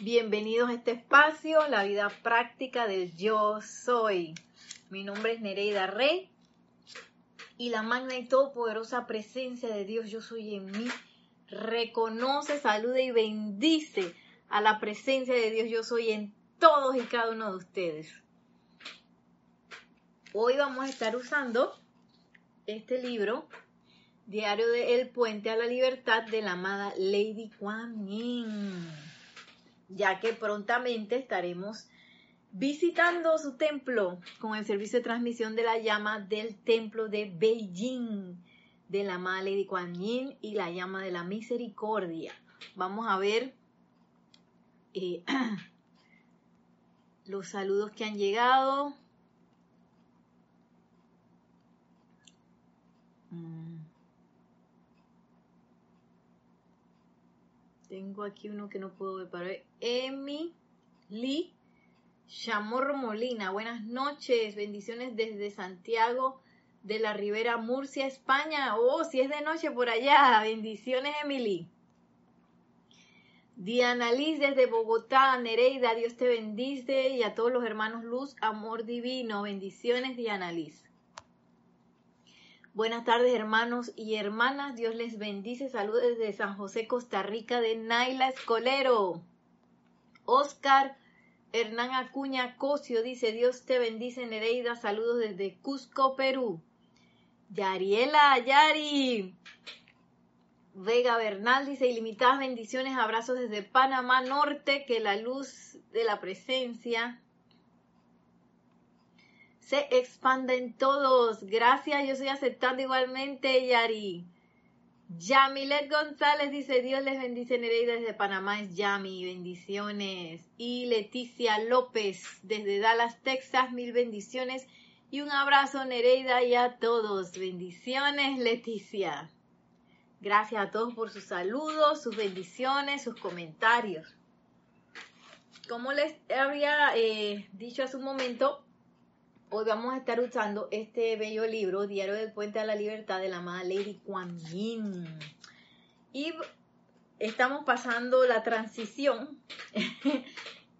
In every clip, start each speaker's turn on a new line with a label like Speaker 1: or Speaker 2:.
Speaker 1: Bienvenidos a este espacio, la vida práctica del yo soy. Mi nombre es Nereida Rey y la magna y todopoderosa presencia de Dios yo soy en mí reconoce, saluda y bendice a la presencia de Dios yo soy en todos y cada uno de ustedes. Hoy vamos a estar usando este libro, Diario de El Puente a la Libertad de la amada Lady Kuan ya que prontamente estaremos visitando su templo con el servicio de transmisión de la llama del templo de Beijing de la amada Lady Kuan Yin y la llama de la misericordia. Vamos a ver eh, los saludos que han llegado. Mm. Tengo aquí uno que no puedo ver para ver. Emi Lee Chamorro Molina. Buenas noches. Bendiciones desde Santiago de la Ribera Murcia, España. Oh, si es de noche por allá. Bendiciones, Emily. Diana Liz desde Bogotá, Nereida, Dios te bendice y a todos los hermanos Luz, amor divino. Bendiciones, Diana Liz. Buenas tardes hermanos y hermanas, Dios les bendice. Saludos desde San José, Costa Rica, de Naila Escolero. Oscar Hernán Acuña Cosio dice, Dios te bendice Nereida, saludos desde Cusco, Perú. Yariela, Yari. Vega Bernal dice, ilimitadas bendiciones, abrazos desde Panamá Norte, que la luz de la presencia se expanda en todos. Gracias, yo estoy aceptando igualmente, Yari. Yamilet González dice, Dios les bendice, Nereida desde Panamá es Yami, bendiciones. Y Leticia López desde Dallas, Texas, mil bendiciones. Y un abrazo, Nereida, y a todos. Bendiciones, Leticia. Gracias a todos por sus saludos, sus bendiciones, sus comentarios. Como les había eh, dicho hace un momento, Hoy vamos a estar usando este bello libro, Diario del Puente a la Libertad de la amada Lady Kuan Yin. Y estamos pasando la transición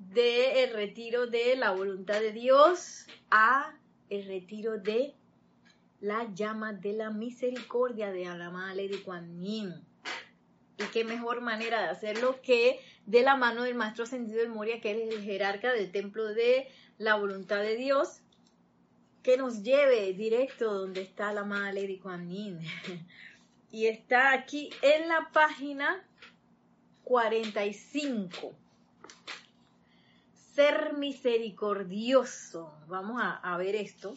Speaker 1: del retiro de la voluntad de Dios a el retiro de la llama de la misericordia de la amada Lady Kuan Yin. Y qué mejor manera de hacerlo que de la mano del maestro ascendido del Moria, que es el jerarca del templo de la voluntad de Dios, que nos lleve directo donde está la amada Lady Kuan y está aquí en la página 45. Ser misericordioso. Vamos a, ver esto.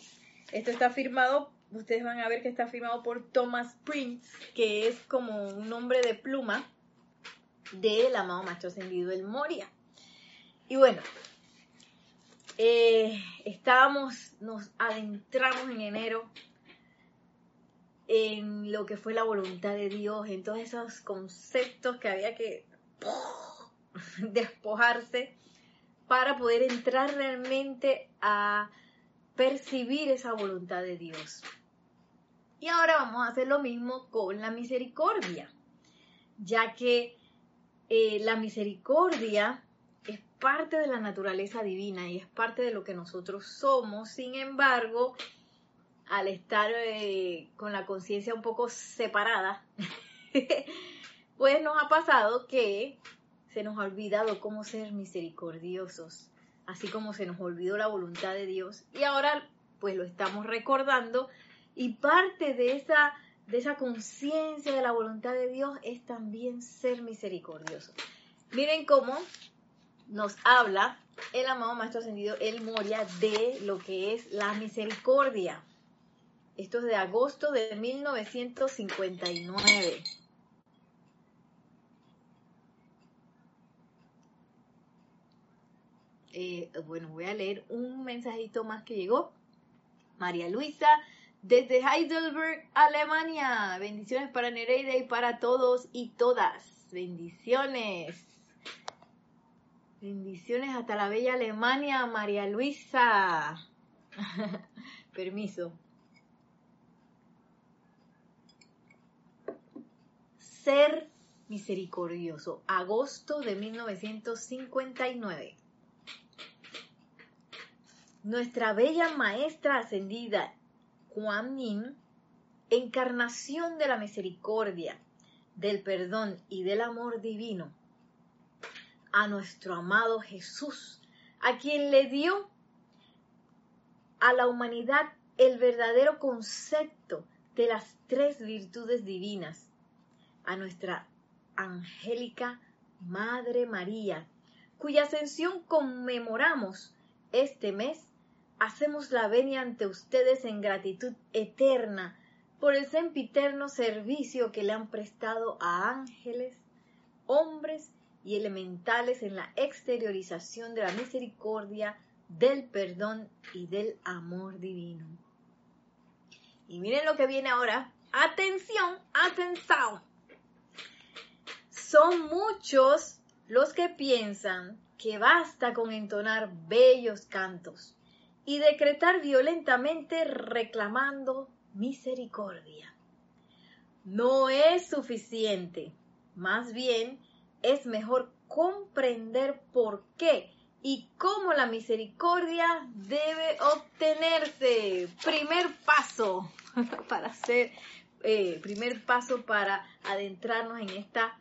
Speaker 1: Esto está firmado, ustedes van a ver que está firmado por Thomas Prince, que es como un nombre de pluma del amado maestro ascendido del Moria. Y bueno, eh, estábamos, nos adentramos en enero en lo que fue la voluntad de Dios, en todos esos conceptos que había que despojarse para poder entrar realmente a percibir esa voluntad de Dios. Y ahora vamos a hacer lo mismo con la misericordia, ya que eh, la misericordia parte de la naturaleza divina y es parte de lo que nosotros somos. Sin embargo, al estar eh, con la conciencia un poco separada, pues nos ha pasado que se nos ha olvidado cómo ser misericordiosos, así como se nos olvidó la voluntad de Dios y ahora pues lo estamos recordando y parte de esa de esa conciencia de la voluntad de Dios es también ser misericordioso. Miren cómo nos habla el amado Maestro Ascendido El Moria de lo que es la misericordia. Esto es de agosto de 1959. Eh, bueno, voy a leer un mensajito más que llegó. María Luisa, desde Heidelberg, Alemania. Bendiciones para Nereida y para todos y todas. Bendiciones. Bendiciones hasta la bella Alemania, María Luisa. Permiso. Ser misericordioso. Agosto de 1959. Nuestra bella maestra ascendida, Kuan Yin, encarnación de la misericordia, del perdón y del amor divino, a nuestro amado Jesús, a quien le dio a la humanidad el verdadero concepto de las tres virtudes divinas, a nuestra angélica Madre María, cuya ascensión conmemoramos este mes, hacemos la venia ante ustedes en gratitud eterna por el sempiterno servicio que le han prestado a ángeles, hombres y elementales en la exteriorización de la misericordia, del perdón y del amor divino. Y miren lo que viene ahora. Atención, atención. Son muchos los que piensan que basta con entonar bellos cantos y decretar violentamente reclamando misericordia. No es suficiente, más bien es mejor comprender por qué y cómo la misericordia debe obtenerse. Primer paso para hacer, eh, primer paso para adentrarnos en esta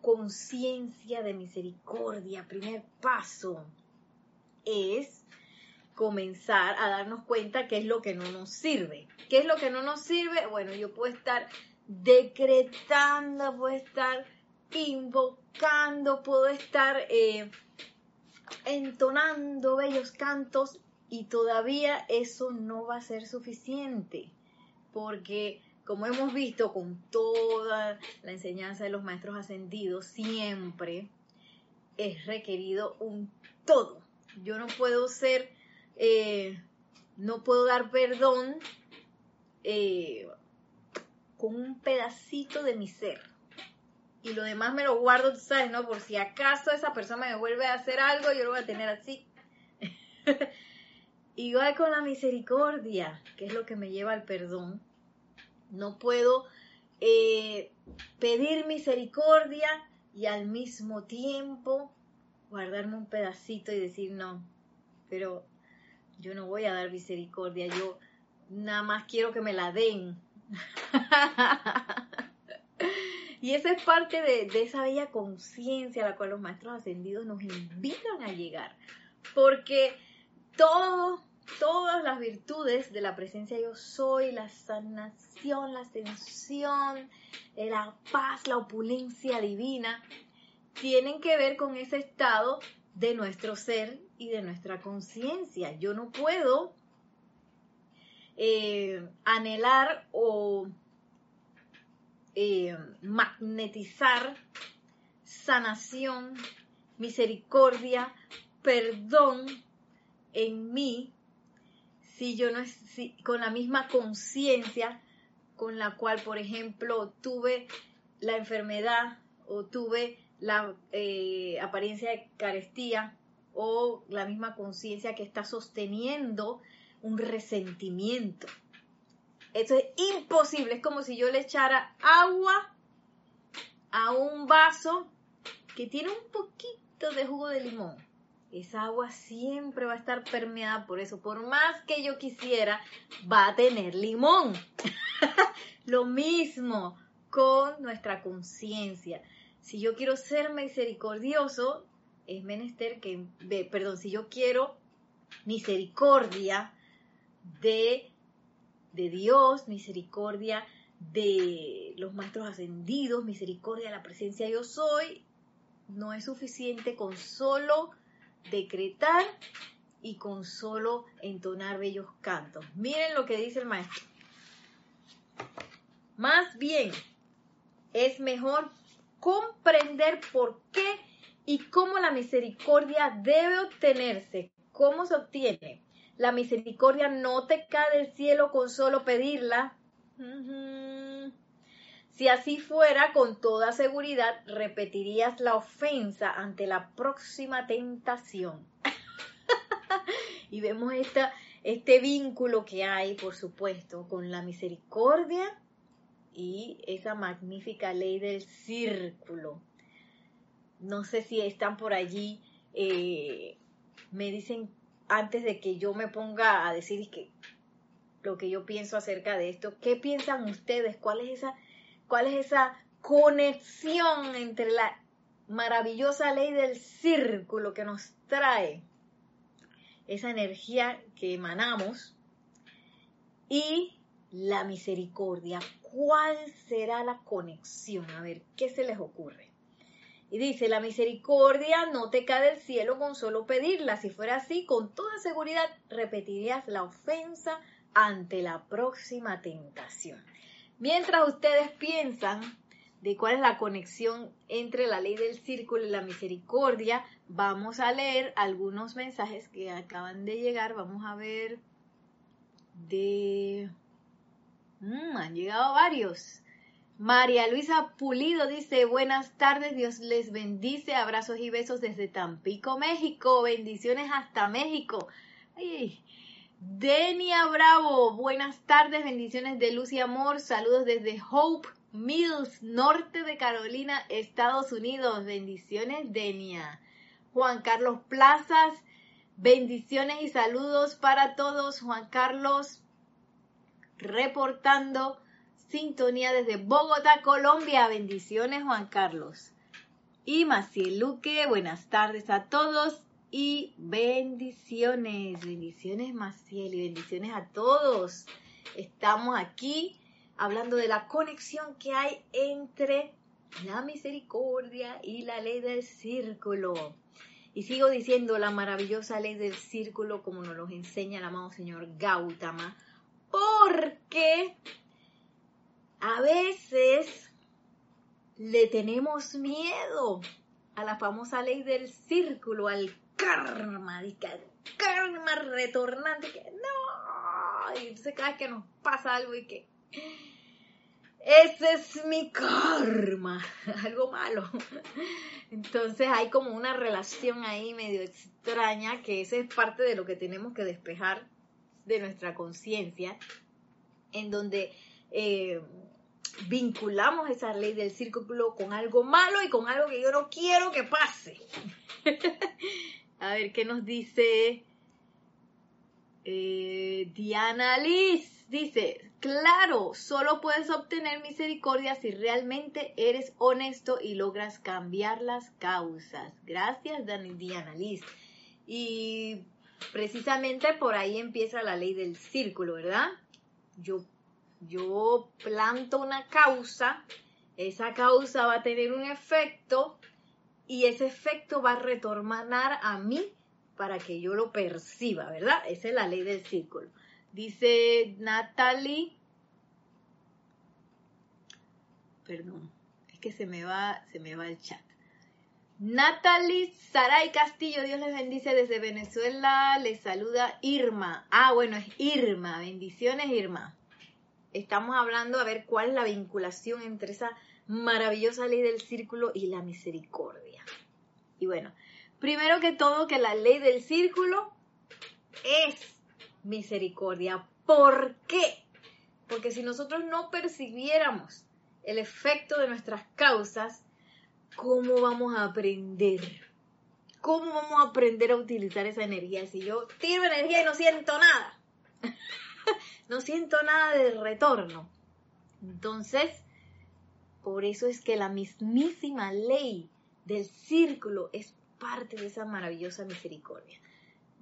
Speaker 1: conciencia de misericordia. Primer paso es comenzar a darnos cuenta qué es lo que no nos sirve. ¿Qué es lo que no nos sirve? Bueno, yo puedo estar decretando, puedo estar invocando, puedo estar eh, entonando bellos cantos y todavía eso no va a ser suficiente, porque como hemos visto con toda la enseñanza de los maestros ascendidos, siempre es requerido un todo. Yo no puedo ser, eh, no puedo dar perdón eh, con un pedacito de mi ser. Y lo demás me lo guardo, tú sabes, ¿no? Por si acaso esa persona me vuelve a hacer algo, yo lo voy a tener así. Igual con la misericordia, que es lo que me lleva al perdón. No puedo eh, pedir misericordia y al mismo tiempo guardarme un pedacito y decir no, pero yo no voy a dar misericordia, yo nada más quiero que me la den. y esa es parte de, esa bella conciencia a la cual los maestros ascendidos nos invitan a llegar. Porque todas las virtudes de la presencia yo soy, la sanación, la ascensión, eh, la paz, la opulencia divina, tienen que ver con ese estado de nuestro ser y de nuestra conciencia. Yo no puedo eh, anhelar o eh, magnetizar sanación, misericordia, perdón en mí si yo no es con la misma conciencia con la cual, por ejemplo, tuve la enfermedad o tuve la eh, apariencia de carestía o la misma conciencia que está sosteniendo un resentimiento. Eso es imposible, es como si yo le echara agua a un vaso que tiene un poquito de jugo de limón. Esa agua siempre va a estar permeada por eso. Por más que yo quisiera, va a tener limón. Lo mismo con nuestra conciencia. Si yo quiero ser misericordioso, es menester que, perdón, si yo quiero misericordia, de, de Dios, misericordia de los maestros ascendidos, misericordia de la presencia yo soy, no es suficiente con solo decretar y con solo entonar bellos cantos. Miren lo que dice el maestro. Más bien, es mejor comprender por qué y cómo la misericordia debe obtenerse. ¿Cómo se obtiene? La misericordia no te cae del cielo con solo pedirla. Si así fuera, con toda seguridad repetirías la ofensa ante la próxima tentación. y vemos esta, este vínculo que hay, por supuesto, con la misericordia y esa magnífica ley del círculo. No sé si están por allí, eh, me dicen antes de que yo me ponga a decir que lo que yo pienso acerca de esto, ¿qué piensan ustedes? ¿Cuál es esa, cuál es esa conexión entre la maravillosa ley del círculo que nos trae esa energía que emanamos y la misericordia. ¿Cuál será la conexión? A ver, ¿qué se les ocurre? Y dice, la misericordia no te cae del cielo con solo pedirla. Si fuera así, con toda seguridad repetirías la ofensa ante la próxima tentación. Mientras ustedes piensan de cuál es la conexión entre la ley del círculo y la misericordia, vamos a leer algunos mensajes que acaban de llegar. Vamos a ver de... Mm, han llegado varios. María Luisa Pulido dice, buenas tardes, Dios les bendice, abrazos y besos desde Tampico, México, bendiciones hasta México. Denia Bravo, buenas tardes, bendiciones de luz y amor, saludos desde Hope Mills, norte de Carolina, Estados Unidos, bendiciones Denia. Juan Carlos Plazas, bendiciones y saludos para todos, Juan Carlos, reportando sintonía desde Bogotá, Colombia. Bendiciones, Juan Carlos. Y Maciel Luque, buenas tardes a todos y bendiciones. Bendiciones, Maciel, y bendiciones a todos. Estamos aquí hablando de la conexión que hay entre la misericordia y la ley del círculo. Y sigo diciendo la maravillosa ley del círculo como nos lo enseña el amado señor Gautama, porque a veces le tenemos miedo a la famosa ley del círculo, al karma, al karma retornante, que no, y entonces cada vez que nos pasa algo y que ese es mi karma, algo malo. Entonces hay como una relación ahí medio extraña que esa es parte de lo que tenemos que despejar de nuestra conciencia, en donde eh, vinculamos esa ley del círculo con algo malo y con algo que yo no quiero que pase. A ver, ¿qué nos dice eh, Diana Liz? Dice, claro, solo puedes obtener misericordia si realmente eres honesto y logras cambiar las causas. Gracias, Diana Liz. Y precisamente por ahí empieza la ley del círculo, ¿verdad? Yo yo planto una causa, esa causa va a tener un efecto y ese efecto va a retornar a mí para que yo lo perciba, ¿verdad? Esa es la ley del círculo. Dice Natalie, perdón, es que se me va, se me va el chat. Natalie Saray Castillo, Dios les bendice desde Venezuela, les saluda Irma. Ah, bueno, es Irma, bendiciones Irma estamos hablando a ver cuál es la vinculación entre esa maravillosa ley del círculo y la misericordia. Y bueno, primero que todo que la ley del círculo es misericordia. ¿Por qué? Porque si nosotros no percibiéramos el efecto de nuestras causas, ¿cómo vamos a aprender? ¿Cómo vamos a aprender a utilizar esa energía? Si yo tiro energía y no siento nada. no siento nada de retorno. Entonces, por eso es que la mismísima ley del círculo es parte de esa maravillosa misericordia.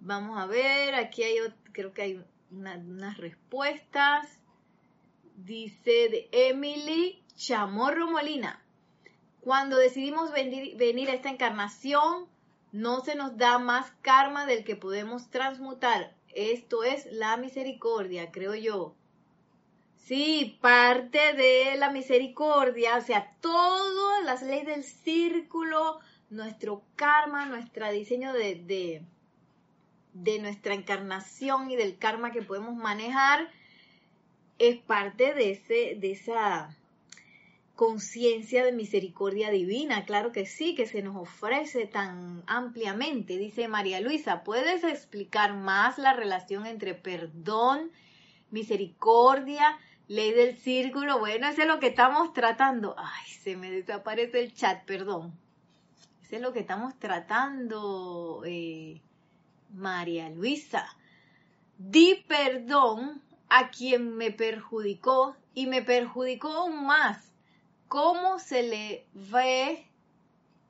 Speaker 1: Vamos a ver, aquí hay, creo que hay unas respuestas. Dice de Emily Chamorro Molina. Cuando decidimos venir, venir a esta encarnación, no se nos da más karma del que podemos transmutar. Esto es la misericordia, creo yo. Sí, parte de la misericordia, o sea, todas las leyes del círculo, nuestro karma, nuestro diseño de, de, nuestra encarnación y del karma que podemos manejar, es parte de, ese, de esa conciencia de misericordia divina, claro que sí, que se nos ofrece tan ampliamente. Dice María Luisa, ¿puedes explicar más la relación entre perdón, misericordia, Ley del círculo, bueno, eso es lo que estamos tratando. Ay, se me desaparece el chat, perdón. Eso es lo que estamos tratando, eh, María Luisa. Di perdón a quien me perjudicó y me perjudicó aún más. ¿Cómo se le ve,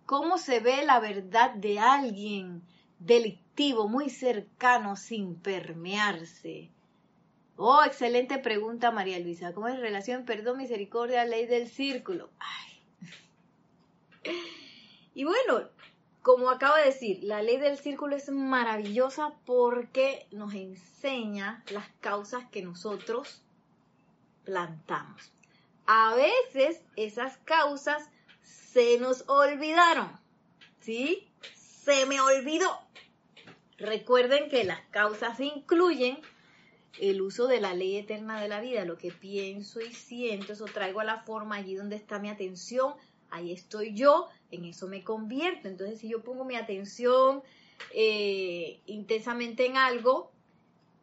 Speaker 1: cómo se ve la verdad de alguien delictivo, muy cercano, sin permearse? Oh, excelente pregunta, María Luisa. ¿Cómo es relación perdón, misericordia, ley del círculo? Y bueno, como acabo de decir, la ley del círculo es maravillosa porque nos enseña las causas que nosotros plantamos. A veces esas causas se nos olvidaron, ¿sí? Se me olvidó. Recuerden que las causas incluyen el uso de la ley eterna de la vida, lo que pienso y siento, eso traigo a la forma allí donde está mi atención, ahí estoy yo, en eso me convierto. Entonces, si yo pongo mi atención eh, intensamente en algo,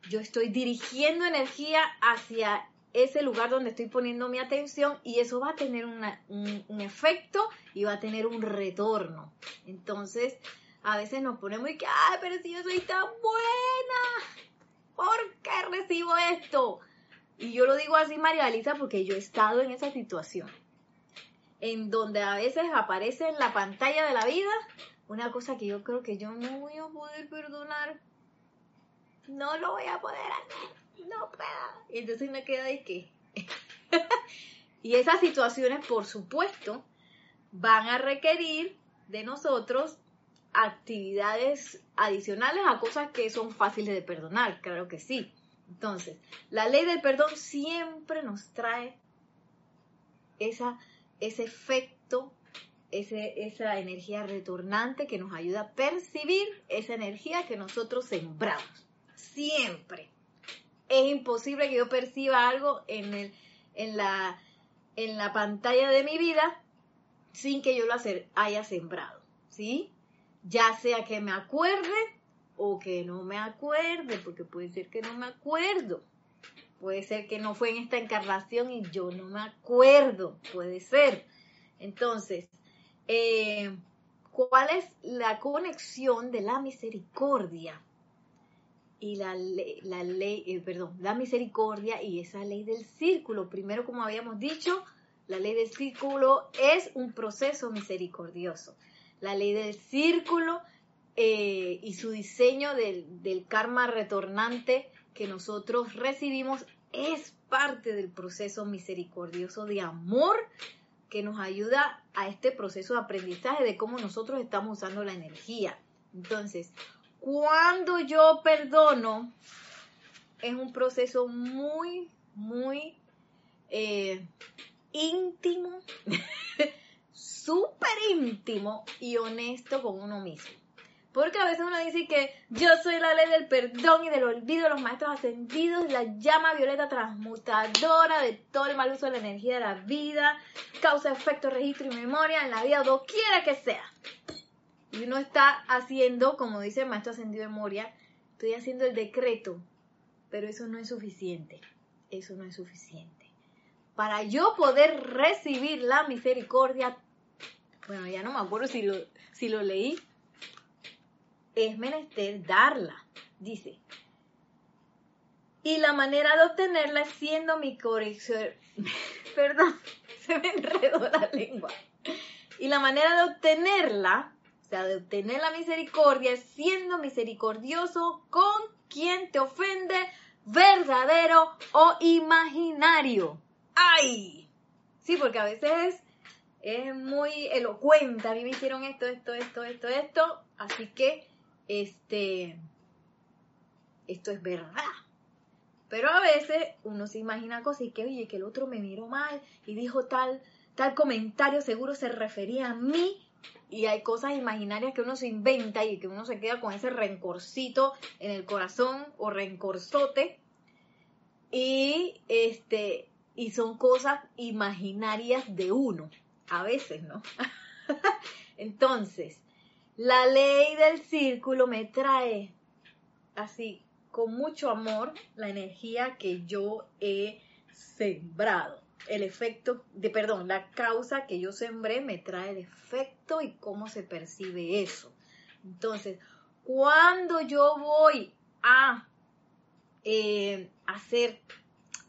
Speaker 1: yo estoy dirigiendo energía hacia ese lugar donde estoy poniendo mi atención y eso va a tener un, efecto y va a tener un retorno. Entonces, a veces nos ponemos y que, ay, pero si yo soy tan buena, ¿por qué recibo esto? Y yo lo digo así, María Elisa, porque yo he estado en esa situación en donde a veces aparece en la pantalla de la vida una cosa que yo creo que yo no voy a poder perdonar. No lo voy a poder hacer. No puedo. Y entonces me queda de qué. y esas situaciones, por supuesto, van a requerir de nosotros actividades adicionales a cosas que son fáciles de perdonar, claro que sí. Entonces, la ley del perdón siempre nos trae esa ese efecto, esa energía retornante que nos ayuda a percibir esa energía que nosotros sembramos. Siempre. Es imposible que yo perciba algo en, el, en, la, en la pantalla de mi vida sin que yo lo haya sembrado. ¿Sí? Ya sea que me acuerde o que no me acuerde, porque puede ser que no me acuerdo. Puede ser que no fue en esta encarnación y yo no me acuerdo, puede ser. Entonces, eh, ¿cuál es la conexión de la misericordia y la ley, la ley eh, perdón, la misericordia y esa ley del círculo? Primero, como habíamos dicho, la ley del círculo es un proceso misericordioso. La ley del círculo eh, y su diseño del, del karma retornante que nosotros recibimos es parte del proceso misericordioso de amor que nos ayuda a este proceso de aprendizaje de cómo nosotros estamos usando la energía. Entonces, cuando yo perdono, es un proceso muy, muy eh, íntimo, súper íntimo y honesto con uno mismo. Porque a veces uno dice que yo soy la ley del perdón y del olvido los maestros ascendidos, la llama violeta transmutadora de todo el mal uso de la energía de la vida, causa, efecto, registro y memoria en la vida, doquiera que sea. Y uno está haciendo, como dice el maestro ascendido de Moria, estoy haciendo el decreto, pero eso no es suficiente. Eso no es suficiente. Para yo poder recibir la misericordia, bueno, ya no me acuerdo si lo, si lo leí, es menester darla, dice. Y la manera de obtenerla es siendo mi corrección. Perdón, se me enredó la lengua. Y la manera de obtenerla, sea, de obtener la misericordia, siendo misericordioso con quien te ofende, verdadero o imaginario. ¡Ay! Sí, porque a veces es, es muy elocuente. A mí me hicieron esto, esto, esto, esto, esto. Así que este, esto es verdad. Pero a veces uno se imagina cosas y que, oye, que el otro me miró mal y dijo tal, tal comentario, seguro se refería a mí. Y hay cosas imaginarias que uno se inventa y que uno se queda con ese rencorcito en el corazón o rencorzote. Y este, y son cosas imaginarias de uno, a veces, ¿no? Entonces, la ley del círculo me trae así, con mucho amor, la energía que yo he sembrado. El efecto, de perdón, la causa que yo sembré me trae el efecto y cómo se percibe eso. Entonces, cuando yo voy a eh, hacer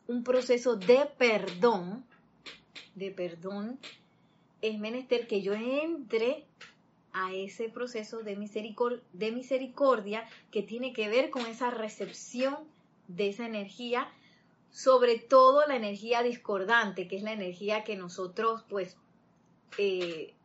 Speaker 1: un proceso de perdón, de perdón, es menester que yo entre a ese proceso de misericordia, de misericordia que tiene que ver con esa recepción de esa energía, sobre todo la energía discordante, que es la energía que nosotros pues eh,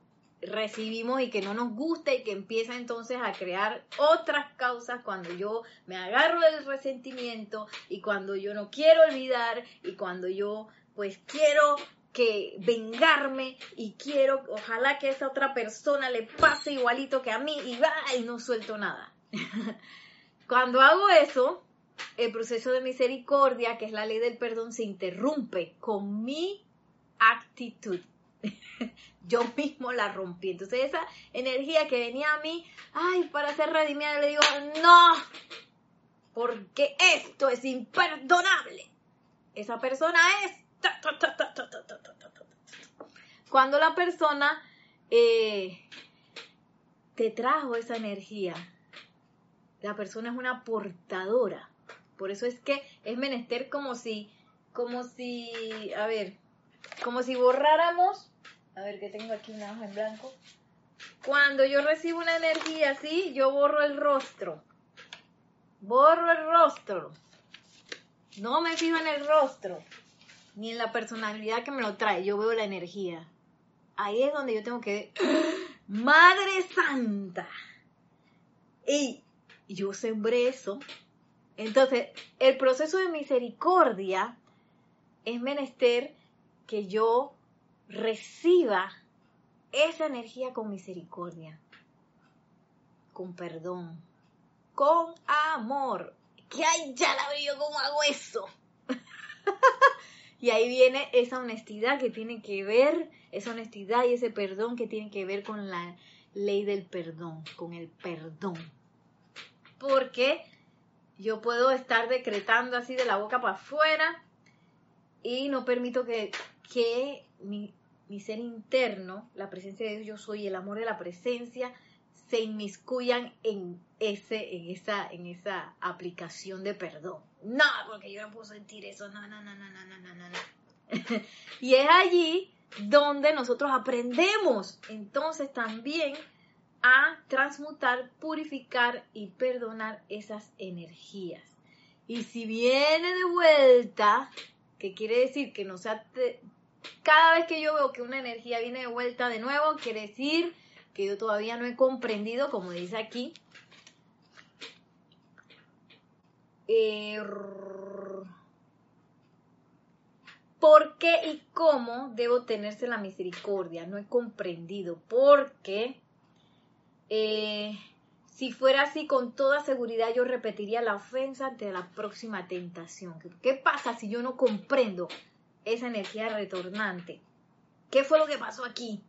Speaker 1: recibimos y que no nos gusta y que empieza entonces a crear otras causas cuando yo me agarro del resentimiento y cuando yo no quiero olvidar y cuando yo pues quiero que vengarme y quiero, ojalá que esa otra persona le pase igualito que a mí y va y no suelto nada. Cuando hago eso, el proceso de misericordia, que es la ley del perdón, se interrumpe con mi actitud. Yo mismo la rompí. Entonces esa energía que venía a mí, ay, para ser redimida, le digo, no, porque esto es imperdonable. Esa persona es cuando la persona eh, te trajo esa energía, la persona es una portadora. Por eso es que es menester como si, como si, a ver, como si borráramos, a ver que tengo aquí una hoja en blanco. Cuando yo recibo una energía así, yo borro el rostro. Borro el rostro. No me fijo en el rostro ni en la personalidad que me lo trae, yo veo la energía. Ahí es donde yo tengo que Madre Santa. Y yo sembré eso. Entonces, el proceso de misericordia es menester que yo reciba esa energía con misericordia, con perdón, con amor. Que ay, ya la veo cómo hago eso. Y ahí viene esa honestidad que tiene que ver, esa honestidad y ese perdón que tiene que ver con la ley del perdón, con el perdón. Porque yo puedo estar decretando así de la boca para afuera y no permito que, que mi, mi ser interno, la presencia de Dios, yo soy el amor de la presencia, se inmiscuyan en, ese, en, esa, en esa aplicación de perdón. No, porque yo no puedo sentir eso. No, no, no, no, no, no, no, no. y es allí donde nosotros aprendemos entonces también a transmutar, purificar y perdonar esas energías. Y si viene de vuelta, que quiere decir que no sea... Cada vez que yo veo que una energía viene de vuelta de nuevo, quiere decir que yo todavía no he comprendido, como dice aquí, ¿Por qué y cómo debo tenerse la misericordia? No he comprendido. Porque eh, si fuera así, con toda seguridad yo repetiría la ofensa ante la próxima tentación. ¿Qué pasa si yo no comprendo esa energía retornante? ¿Qué fue lo que pasó aquí?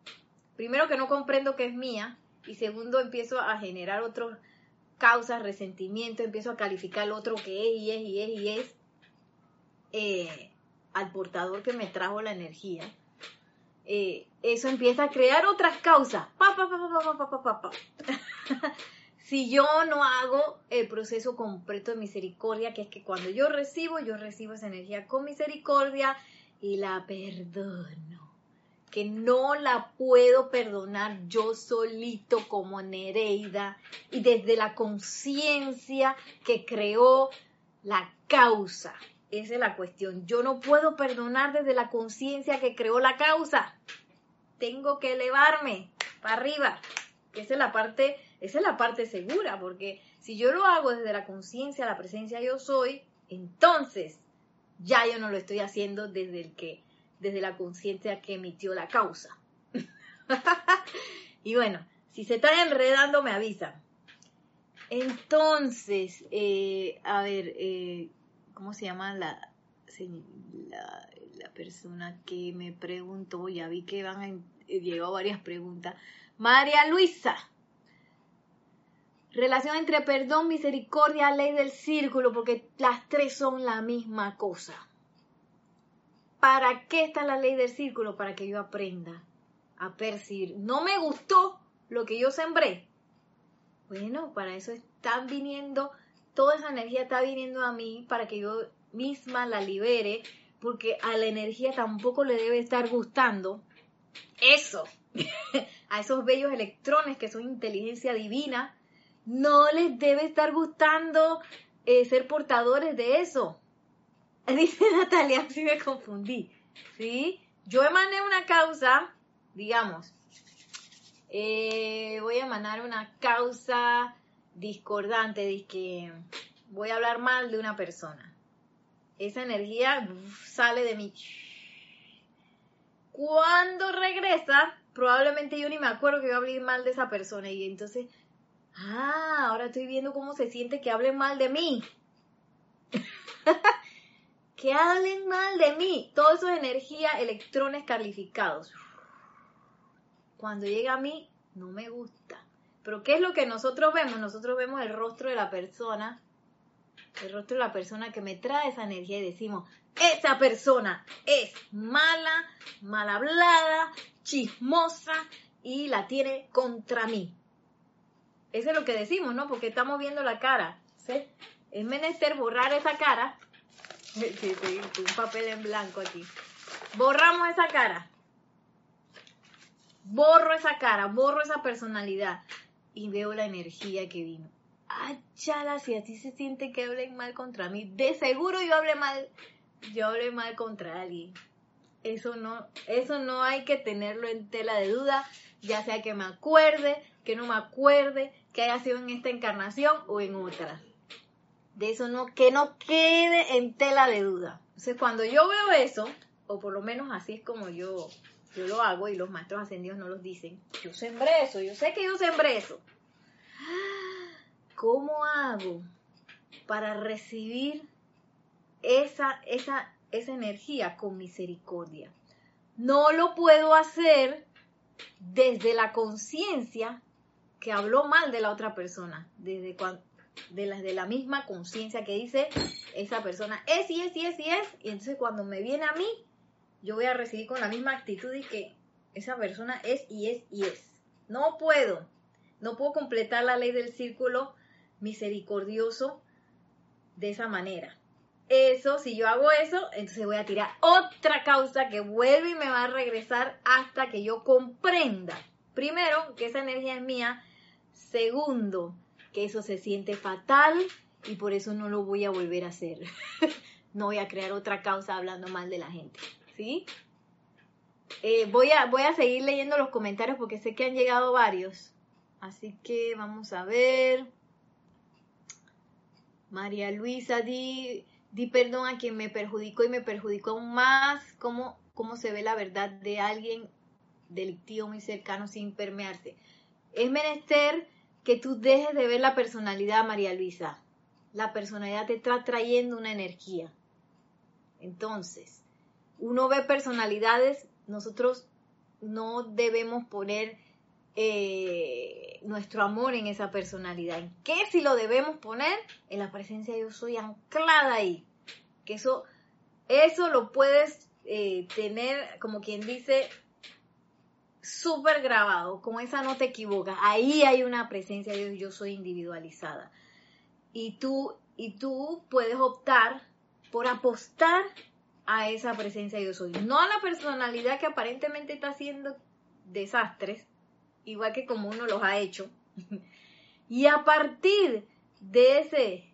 Speaker 1: Primero que no comprendo que es mía y segundo empiezo a generar otras causas, resentimiento, empiezo a calificar el otro que es y es y es y es eh, al portador que me trajo la energía. Eh, eso empieza a crear otras causas. Si yo no hago el proceso completo de misericordia, que es que cuando yo recibo, yo recibo esa energía con misericordia y la perdono que no la puedo perdonar yo solito como Nereida y desde la conciencia que creó la causa. Esa es la cuestión. Yo no puedo perdonar desde la conciencia que creó la causa. Tengo que elevarme para arriba. Esa es la parte, esa es la parte segura, porque si yo lo hago desde la conciencia, la presencia yo soy, entonces ya yo no lo estoy haciendo desde el que desde la conciencia que emitió la causa. y bueno, si se está enredando me avisan. Entonces, eh, a ver, eh, ¿cómo se llama la, la, la, persona que me preguntó? Ya vi que van a, eh, llegado varias preguntas. María Luisa. Relación entre perdón, misericordia, ley del círculo, porque las tres son la misma cosa ¿para qué está la ley del círculo? Para que yo aprenda a percibir. No me gustó lo que yo sembré. Bueno, para eso están viniendo, toda esa energía está viniendo a mí para que yo misma la libere, porque a la energía tampoco le debe estar gustando eso. a esos bellos electrones que son inteligencia divina, no les debe estar gustando eh, ser portadores de eso. Dice Natalia, si me confundí. ¿Sí? Yo emané una causa, digamos, eh, voy a emanar una causa discordante, de que voy a hablar mal de una persona. Esa energía sale de mí. Cuando regresa, probablemente yo ni me acuerdo que a hablar mal de esa persona. Y entonces, ah, ahora estoy viendo cómo se siente que hablen mal de mí. que hablen mal de mí. Todo eso es energía, electrones calificados. Cuando llega a mí, no me gusta. Pero ¿qué es lo que nosotros vemos? Nosotros vemos el rostro de la persona, el rostro de la persona que me trae esa energía y decimos, esa persona es mala, mal hablada, chismosa y la tiene contra mí. Eso es lo que decimos, ¿no? Porque estamos viendo la cara. ¿sí? Es menester borrar esa cara un papel en blanco aquí. Borramos esa cara. Borro esa cara, borro esa personalidad y veo la energía que vino. Ah, si a ti se siente que hablen mal contra mí, de seguro yo hablé mal, yo hablé mal contra alguien. Eso no, eso no hay que tenerlo en tela de duda, ya sea que me acuerde, que no me acuerde, que haya sido en esta encarnación o en otra de eso no, que no quede en tela de duda. Entonces, cuando yo veo eso, o por lo menos así es como yo, yo lo hago y los maestros ascendidos no los dicen, yo sembré eso, yo sé que yo sembré eso. ¿Cómo hago para recibir esa, esa, esa energía con misericordia? No lo puedo hacer desde la conciencia que habló mal de la otra persona, desde cuando de las de la misma conciencia que dice esa persona es y es y es y es y entonces cuando me viene a mí yo voy a recibir con la misma actitud y que esa persona es y es y es. No puedo no puedo completar la ley del círculo misericordioso de esa manera. Eso si yo hago eso entonces voy a tirar otra causa que vuelve y me va a regresar hasta que yo comprenda primero que esa energía es mía segundo que eso se siente fatal y por eso no lo voy a volver a hacer. no voy a crear otra causa hablando mal de la gente, ¿sí? Eh, voy, a, voy a seguir leyendo los comentarios porque sé que han llegado varios. Así que vamos a ver. María Luisa, di, di perdón a quien me perjudicó y me perjudicó aún más. ¿Cómo, ¿Cómo se ve la verdad de alguien delictivo muy cercano sin permearse? Es menester que tú dejes de ver la personalidad, María Luisa. La personalidad te está trayendo una energía. Entonces, uno ve personalidades, nosotros no debemos poner eh, nuestro amor en esa personalidad. ¿En qué si lo debemos poner? En la presencia de yo soy anclada ahí. Que eso, eso lo puedes eh, tener, como quien dice, súper grabado, con esa no te equivocas, ahí hay una presencia de yo soy individualizada. Y tú, y tú puedes optar por apostar a esa presencia Dios soy, no a la personalidad que aparentemente está haciendo desastres, igual que como uno los ha hecho. y a partir de ese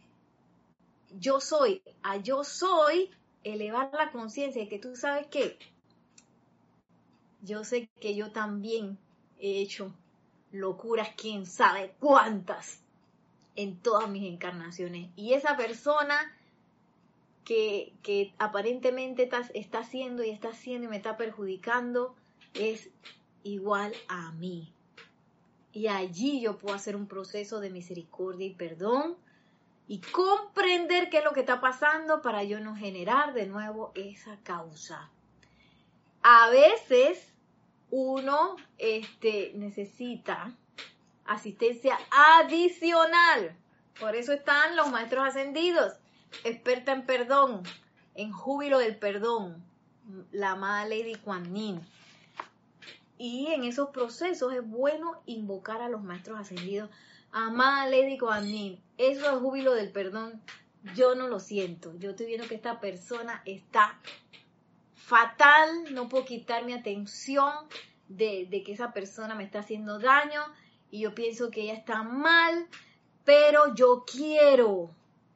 Speaker 1: yo soy, a yo soy, elevar la conciencia de que tú sabes que yo sé que yo también he hecho locuras, quién sabe cuántas, en todas mis encarnaciones. Y esa persona que, aparentemente está, está haciendo y está haciendo y me está perjudicando es igual a mí. Y allí yo puedo hacer un proceso de misericordia y perdón y comprender qué es lo que está pasando para yo no generar de nuevo esa causa. A veces uno este, necesita asistencia adicional. Por eso están los maestros ascendidos, experta en perdón, en júbilo del perdón. la amada Lady Kuan Yin. Y en esos procesos es bueno invocar a los maestros ascendidos. Amada Lady Kuan Yin, eso es júbilo del perdón. Yo no lo siento. Yo estoy viendo que esta persona está fatal. No puedo quitar mi atención de, de que esa persona me está haciendo daño. Y yo pienso que ella está mal. Pero yo quiero,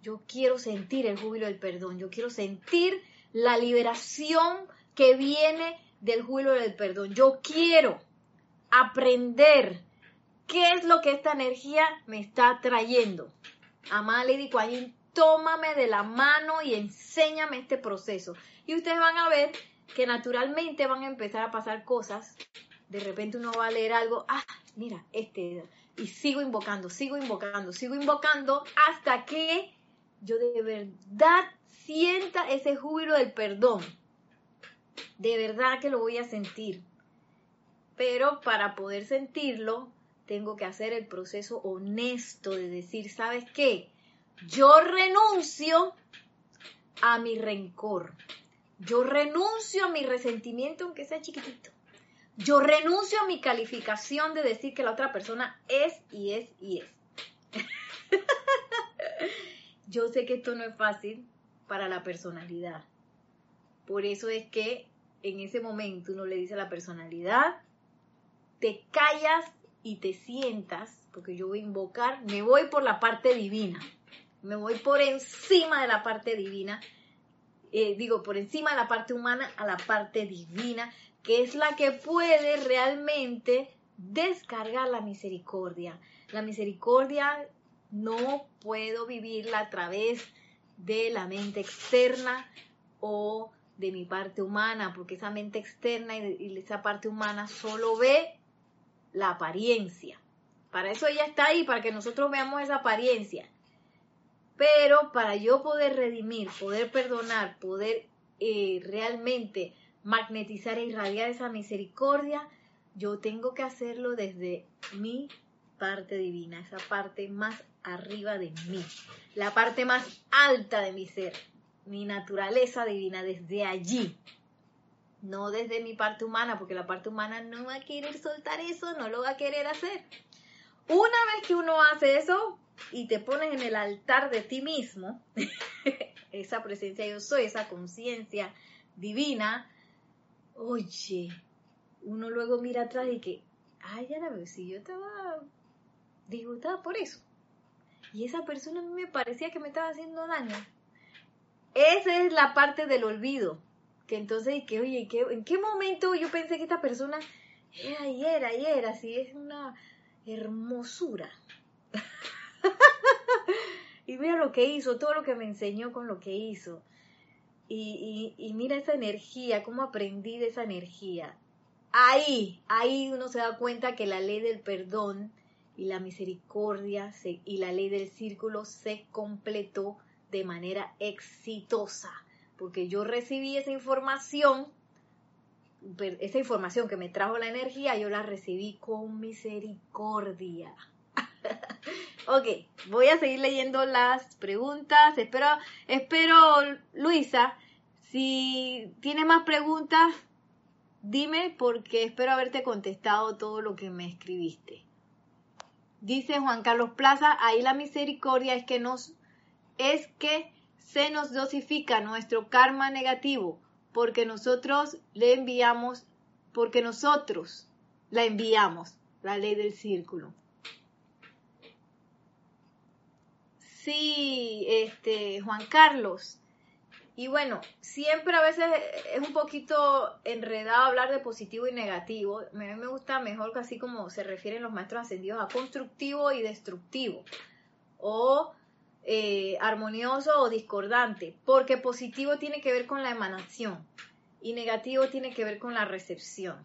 Speaker 1: yo quiero sentir el júbilo del perdón. Yo quiero sentir la liberación que viene del júbilo del perdón. Yo quiero aprender qué es lo que esta energía me está trayendo. Amada Lady Kuan tómame de la mano y enséñame este proceso. Y ustedes van a ver que naturalmente van a empezar a pasar cosas. De repente uno va a leer algo, ah, mira, este, y sigo invocando, sigo invocando, sigo invocando hasta que yo de verdad sienta ese júbilo del perdón. De verdad que lo voy a sentir. Pero para poder sentirlo, tengo que hacer el proceso honesto de decir, ¿sabes qué? Yo renuncio a mi rencor. Yo renuncio a mi resentimiento, aunque sea chiquitito. Yo renuncio a mi calificación de decir que la otra persona es y es y es. Yo sé que esto no es fácil, para la personalidad. Por eso es que en ese momento uno le dice a la personalidad, te callas y te sientas, porque yo voy a invocar, me voy por la parte divina, me voy por encima de la parte divina, eh, digo, por encima de la parte humana a la parte divina, que es la que puede realmente descargar la misericordia. La misericordia no puedo vivirla a través de la mente externa o de mi parte humana, porque esa mente externa y, esa parte humana solo ve la apariencia. Para eso ella está ahí, para que nosotros veamos esa apariencia. Pero para yo poder redimir, poder perdonar, poder eh, realmente magnetizar e irradiar esa misericordia, yo tengo que hacerlo desde mi parte divina, esa parte más arriba de mí, la parte más alta de mi ser, mi naturaleza divina desde allí, no desde mi parte humana, porque la parte humana no va a querer soltar eso, no lo va a querer hacer. Una vez que uno hace eso y te pones en el altar de ti mismo, esa presencia yo soy, esa conciencia divina, oye, uno luego mira atrás y que, ay, ya la veo, si yo estaba disgustada por eso. Y esa persona a mí me parecía que me estaba haciendo daño. Esa es la parte del olvido. Que entonces, que, oye, ¿en qué momento yo pensé que esta persona era ayer, ayer, así es una hermosura? y mira lo que hizo, todo lo que me enseñó con lo que hizo. Y, y, y, mira esa energía, cómo aprendí de esa energía. Ahí, ahí uno se da cuenta que la ley del perdón y la misericordia y la ley del círculo se completó de manera exitosa, porque yo recibí esa información, esa información que me trajo la energía, yo la recibí con misericordia. ok, voy a seguir leyendo las preguntas. Espero, espero, Luisa, si tiene más preguntas, dime porque espero haberte contestado todo lo que me escribiste. Dice Juan Carlos Plaza, ahí la misericordia es que nos es que se nos dosifica nuestro karma negativo porque nosotros le enviamos porque nosotros la enviamos, la ley del círculo. Sí, este Juan Carlos, y bueno, siempre a veces es un poquito enredado hablar de positivo y negativo. A mí me gusta mejor así como se refieren los maestros ascendidos a constructivo y destructivo. O eh, armonioso o discordante. Porque positivo tiene que ver con la emanación y negativo tiene que ver con la recepción.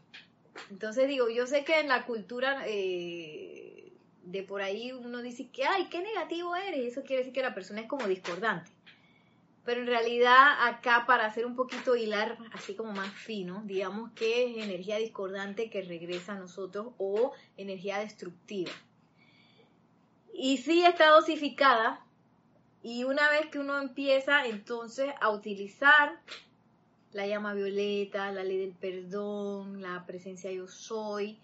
Speaker 1: Entonces digo, yo sé que en la cultura eh, de por ahí uno dice que, ay, qué negativo eres. Eso quiere decir que la persona es como discordante. Pero en realidad acá para hacer un poquito hilar así como más fino, digamos que es energía discordante que regresa a nosotros o energía destructiva. Y sí está dosificada y una vez que uno empieza entonces a utilizar la llama violeta, la ley del perdón, la presencia yo soy,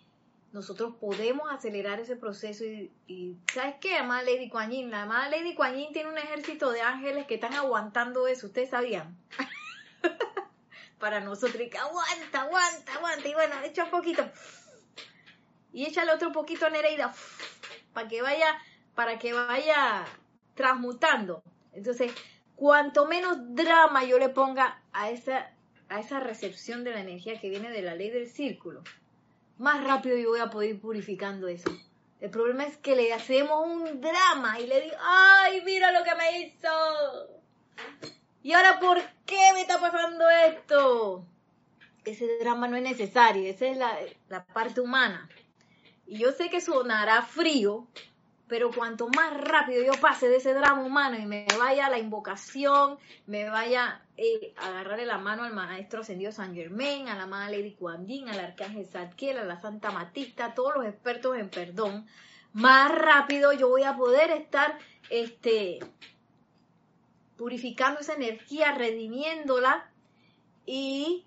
Speaker 1: nosotros podemos acelerar ese proceso y, ¿sabes qué? Amada Lady Kuan Yin, la amada Lady Kuan tiene un ejército de ángeles que están aguantando eso, ¿ustedes sabían? Para nosotros, y que aguanta, aguanta, aguanta, y bueno, echa un poquito, y échale otro poquito a Nereida, para que vaya, para que vaya transmutando. Entonces, cuanto menos drama yo le ponga a esa, a esa recepción de la energía que viene de la ley del círculo, más rápido yo voy a poder ir purificando eso. El problema es que le hacemos un drama y le digo, ay, mira lo que me hizo. ¿Y ahora por qué me está pasando esto? Ese drama no es necesario, esa es la, la parte humana. Y yo sé que sonará frío, pero cuanto más rápido yo pase de ese drama humano y me vaya a la invocación, me vaya eh, a agarrarle la mano al maestro ascendido San Germain, a la madre Lady Kuan al arcángel Zadkiel, a la Santa Matista, a todos los expertos en perdón, más rápido yo voy a poder estar este, purificando esa energía, redimiéndola y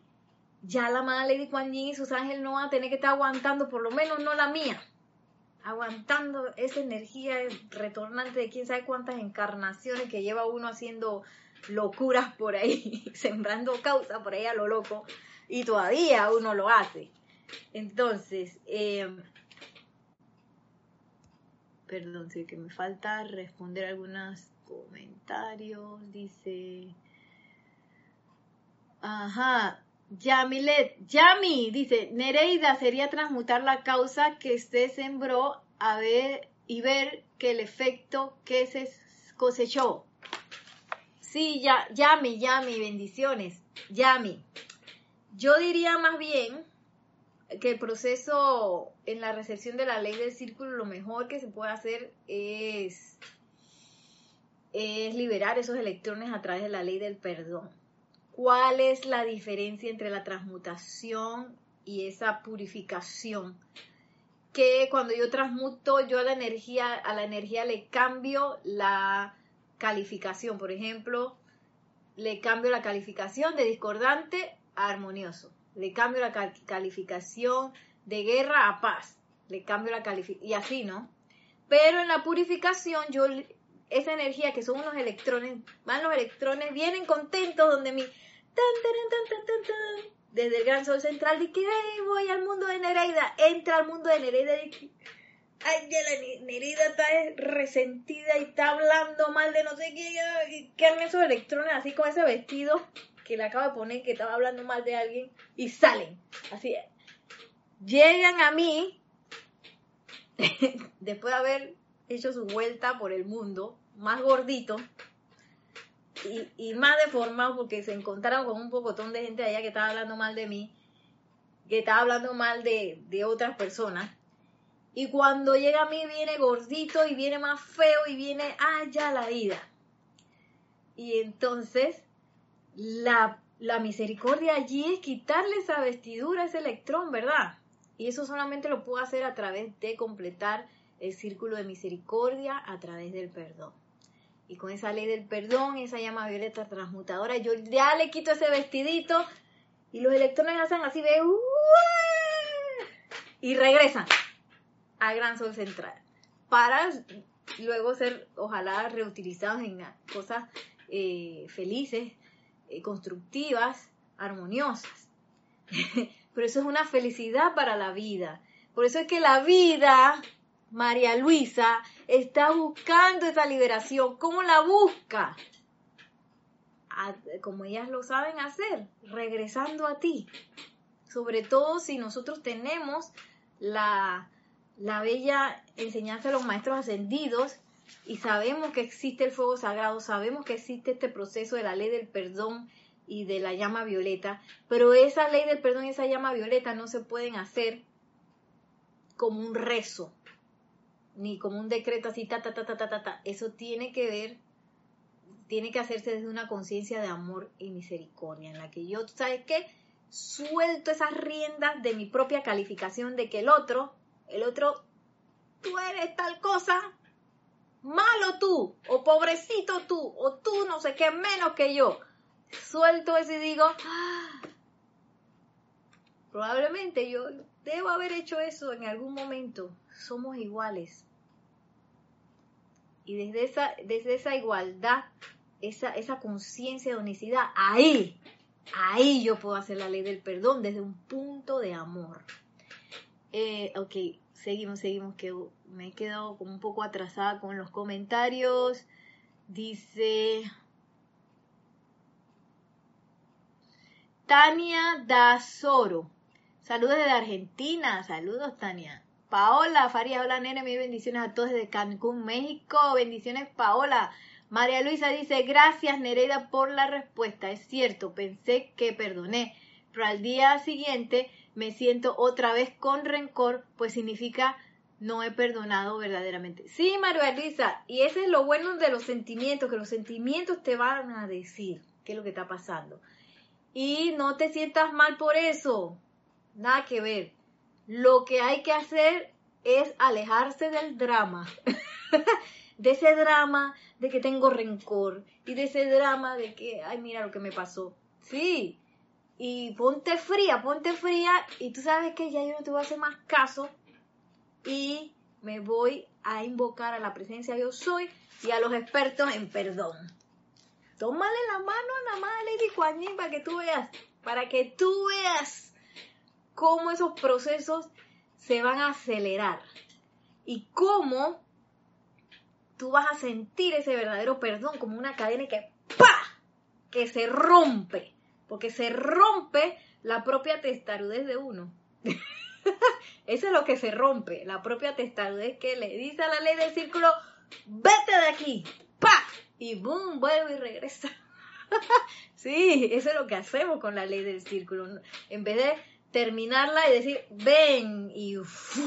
Speaker 1: ya la madre Lady Kuan y sus ángeles no van a tener que estar aguantando, por lo menos no la mía aguantando esa energía retornante de quién sabe cuántas encarnaciones que lleva uno haciendo locuras por ahí, sembrando causa por ahí a lo loco, y todavía uno lo hace. Entonces, eh, perdón, sé que me falta responder algunos comentarios. Dice, ajá, Yamilet, Yami, dice, Nereida sería transmutar la causa que usted sembró a ver y ver que el efecto que se cosechó. Sí, ya, Yami, Yami, bendiciones. Yami. Yo diría más bien que el proceso en la recepción de la ley del círculo, lo mejor que se puede hacer es, es liberar esos electrones a través de la ley del perdón cuál es la diferencia entre la transmutación y esa purificación. Que cuando yo transmuto, yo a la energía, a la energía le cambio la calificación. Por ejemplo, le cambio la calificación de discordante a armonioso. Le cambio la calificación de guerra a paz. Le cambio la calificación. Y así, ¿no? Pero en la purificación, yo esa energía que son unos electrones, van los electrones, vienen contentos donde mi desde el gran sol central, de que voy al mundo de Nereida, entra al mundo de Nereida y que, la Nereida está resentida y está hablando mal de no sé qué, que han esos electrones así con ese vestido que le acabo de poner que estaba hablando mal de alguien y salen, así, llegan a mí después de haber hecho su vuelta por el mundo, más gordito, y, más deformado porque se encontraron con un pocotón de gente allá que estaba hablando mal de mí, que estaba hablando mal de, otras personas. Y cuando llega a mí viene gordito y viene más feo y viene allá la vida. Y entonces la, la misericordia allí es quitarle esa vestidura, ese electrón, ¿verdad? Y eso solamente lo puedo hacer a través de completar el círculo de misericordia a través del perdón. Y con esa ley del perdón, esa llama violeta transmutadora, yo ya le quito ese vestidito y los electrones hacen así de... y regresan al gran sol central para luego ser, ojalá, reutilizados en cosas eh, felices, eh, constructivas, armoniosas. Pero eso es una felicidad para la vida. Por eso es que la vida María Luisa está buscando esa liberación. ¿Cómo la busca? como ellas lo saben hacer, regresando a ti. Sobre todo si nosotros tenemos la, la bella enseñanza de los maestros ascendidos y sabemos que existe el fuego sagrado, sabemos que existe este proceso de la ley del perdón y de la llama violeta, pero esa ley del perdón y esa llama violeta no se pueden hacer como un rezo, ni como un decreto así, ta, ta, ta, ta, ta, ta, Eso tiene que ver, tiene que hacerse desde una conciencia de amor y misericordia, en la que yo, ¿sabes qué? Suelto esas riendas de mi propia calificación de que el otro, el otro, tú eres tal cosa, malo tú, o pobrecito tú, o tú no sé qué menos que yo. suelto eso y digo, ah, probablemente yo debo haber hecho eso en algún momento. Somos iguales. Y desde esa, desde esa igualdad, esa, esa conciencia de unicidad, ahí, ahí yo puedo hacer la ley del perdón desde un punto de amor. Eh, ok, seguimos, seguimos, que me he quedado como un poco atrasada con los comentarios. Dice Tania Dazoro. Saludos desde Argentina. Saludos, Tania. Paola Faría, hola nene, mis bendiciones a todos desde Cancún, México. Bendiciones, Paola. María Luisa dice, gracias Nereida por la respuesta. Es cierto, pensé que perdoné, pero al día siguiente me siento otra vez con rencor, pues significa no he perdonado verdaderamente. Sí, María Luisa, y ese es lo bueno de los sentimientos, que los sentimientos te van a decir qué es lo que está pasando. Y no te sientas mal por eso, nada que ver. Lo que hay que hacer es alejarse del drama, de ese drama de que tengo rencor y de ese drama de que, ay, mira lo que me pasó. Sí, y ponte fría, ponte fría y tú sabes que ya yo no te voy a hacer más caso y me voy a invocar a la presencia yo soy y a los expertos en perdón. Tómale la mano a la madre Lady Kuan para que tú veas, para que tú veas cómo esos procesos se van a acelerar y cómo tú vas a sentir ese verdadero perdón como una cadena que ¡pa! que se rompe porque se rompe la propia testarudez de uno. Eso es lo que se rompe, la propia testarudez que le dice a la ley del círculo, vete de aquí, pa, y boom, vuelve y regresa. sí, eso es lo que hacemos con la ley del círculo. En vez de terminarla y decir, ven, y uff,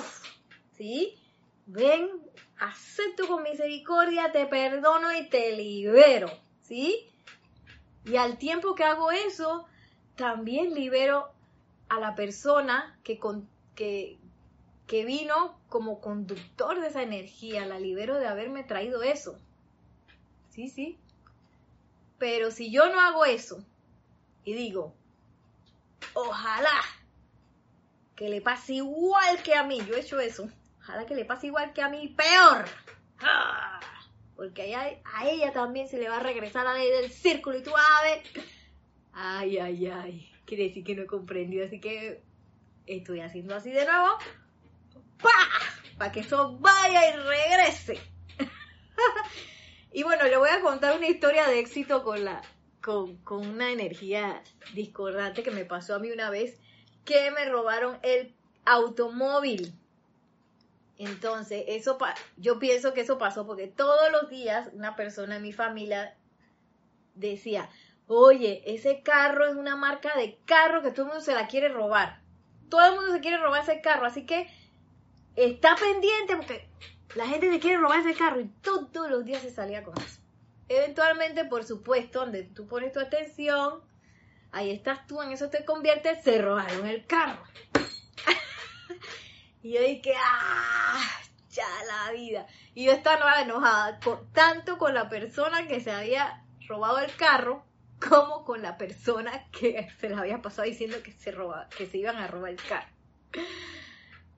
Speaker 1: ¿sí? Ven, acepto con misericordia, te perdono y te libero, ¿sí? Y al tiempo que hago eso, también libero a la persona que, que, que vino como conductor de esa energía, la libero de haberme traído eso. Sí, sí. Pero si yo no hago eso y digo, ojalá que le pase igual que a mí, yo he hecho eso, ojalá que le pase igual que a mí, peor. ¡Ah! porque a ella también se le va a regresar la ley del círculo y tú vas a ver. Ay, ay, ay. Quiere decir que no he comprendido, así que estoy haciendo así de nuevo. ¡Pah! Para que eso vaya y regrese. y bueno, le voy a contar una historia de éxito con la con, con una energía discordante que me pasó a mí una vez que me robaron el automóvil. Entonces, eso yo pienso que eso pasó porque todos los días una persona en mi familia decía, oye, ese carro es una marca de carro que todo el mundo se la quiere robar. Todo el mundo se quiere robar ese carro, así que está pendiente porque la gente se quiere robar ese carro y todos los días se salía con eso. Eventualmente, por supuesto, donde tú pones tu atención, ahí estás tú, en eso te conviertes, se robaron el carro. Y yo dije, ¡ah! Ya la vida. Y yo estaba enojada tanto con la persona que se había robado el carro como con la persona que se la había pasado diciendo que se, roba, que se iban a robar el carro.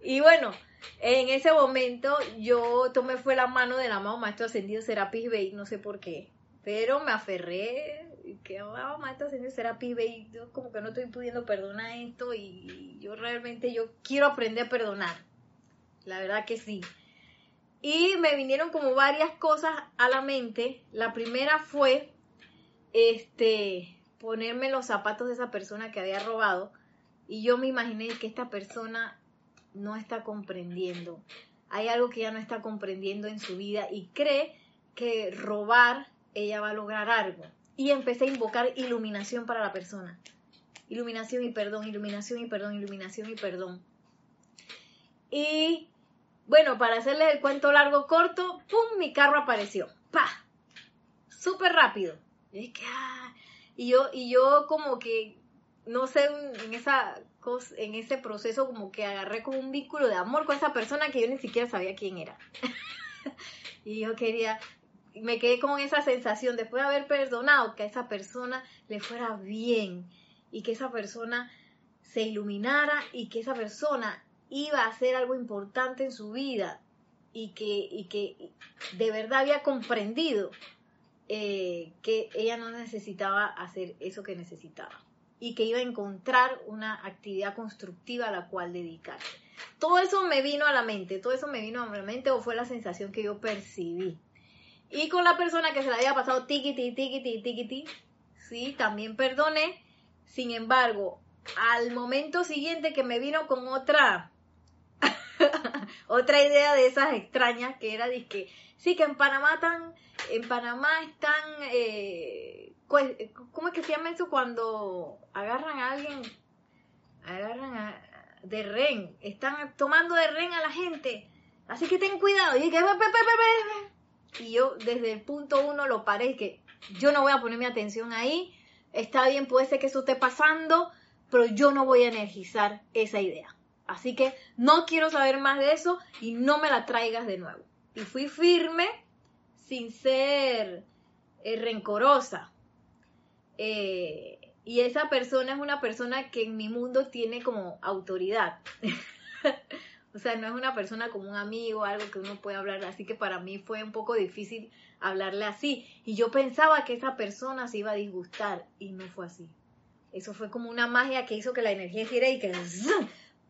Speaker 1: Y bueno, en ese momento yo tomé fue la mano del amado maestro ascendido Serapis Bey, no sé por qué, pero me aferré que amado maestro ascendido Serapis Bey, yo como que no estoy pudiendo perdonar esto y yo realmente yo quiero aprender a perdonar. La verdad que sí. Y me vinieron como varias cosas a la mente. La primera fue este ponerme los zapatos de esa persona que había robado y yo me imaginé que esta persona no está comprendiendo. Hay algo que ella no está comprendiendo en su vida y cree que robar ella va a lograr algo. Y empecé a invocar iluminación para la persona. Iluminación y perdón, iluminación y perdón, iluminación y perdón. Y bueno, para hacerles el cuento largo corto, ¡pum! Mi carro apareció. ¡Pa! Súper rápido. Y, ah, yo, y yo como que, no sé, en esa en ese proceso como que agarré como un vínculo de amor con esa persona que yo ni siquiera sabía quién era. y yo quería, me quedé con esa sensación después de haber perdonado que a esa persona le fuera bien y que esa persona se iluminara y que esa persona iba a hacer algo importante en su vida y que, y que de verdad había comprendido eh, que ella no necesitaba hacer eso que necesitaba y que iba a encontrar una actividad constructiva a la cual dedicarse. Todo eso me vino a la mente, todo eso me vino a la mente o fue la sensación que yo percibí. Y con la persona que se la había pasado tiquiti, tiquiti, tiquiti, sí, también perdoné. Sin embargo, al momento siguiente que me vino con otra, otra idea de esas extrañas, que era de que, sí, que en Panamá están, en Panamá están, eh, ¿cómo es que se llama eso cuando agarran a alguien, agarran a, de ren, están tomando de ren a la gente, así que ten cuidado. Y, y yo desde el punto uno lo paré, que yo no voy a poner mi atención ahí, está bien, puede ser que eso esté pasando, pero yo no voy a energizar esa idea. Así que no quiero saber más de eso y no me la traigas de nuevo. Y fui firme sin ser eh, rencorosa. Eh, y esa persona es una persona que en mi mundo tiene como autoridad. o sea, no es una persona como un amigo, algo que uno puede hablar. Así que para mí fue un poco difícil hablarle así. Y yo pensaba que esa persona se iba a disgustar y no fue así. Eso fue como una magia que hizo que la energía hiciera y que...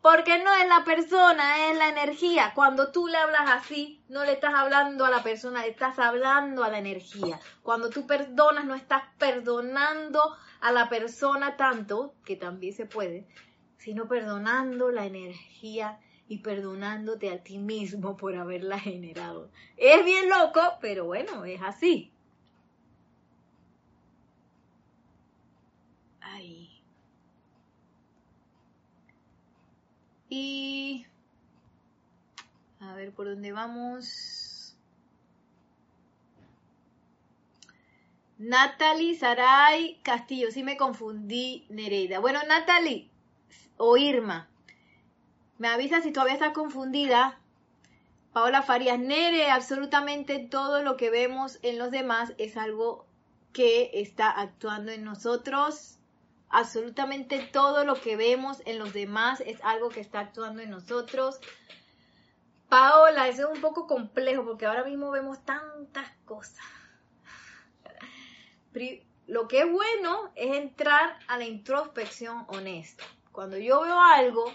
Speaker 1: Porque no es la persona, es la energía. Cuando tú le hablas así, no le estás hablando a la persona, le estás hablando a la energía. Cuando tú perdonas, no estás perdonando a la persona tanto, que también se puede, sino perdonando la energía y perdonándote a ti mismo por haberla generado. Es bien loco, pero bueno, es así. Ay. Y... A ver por dónde vamos. Natalie Saray Castillo, sí me confundí, Nereida. Bueno, Natalie o Irma, me avisa si todavía estás confundida. Paola Farías, Nere, absolutamente todo lo que vemos en los demás es algo que está actuando en nosotros. Absolutamente todo lo que vemos en los demás es algo que está actuando en nosotros. Paola, eso es un poco complejo porque ahora mismo vemos tantas cosas. Lo que es bueno es entrar a la introspección honesta. Cuando yo veo algo,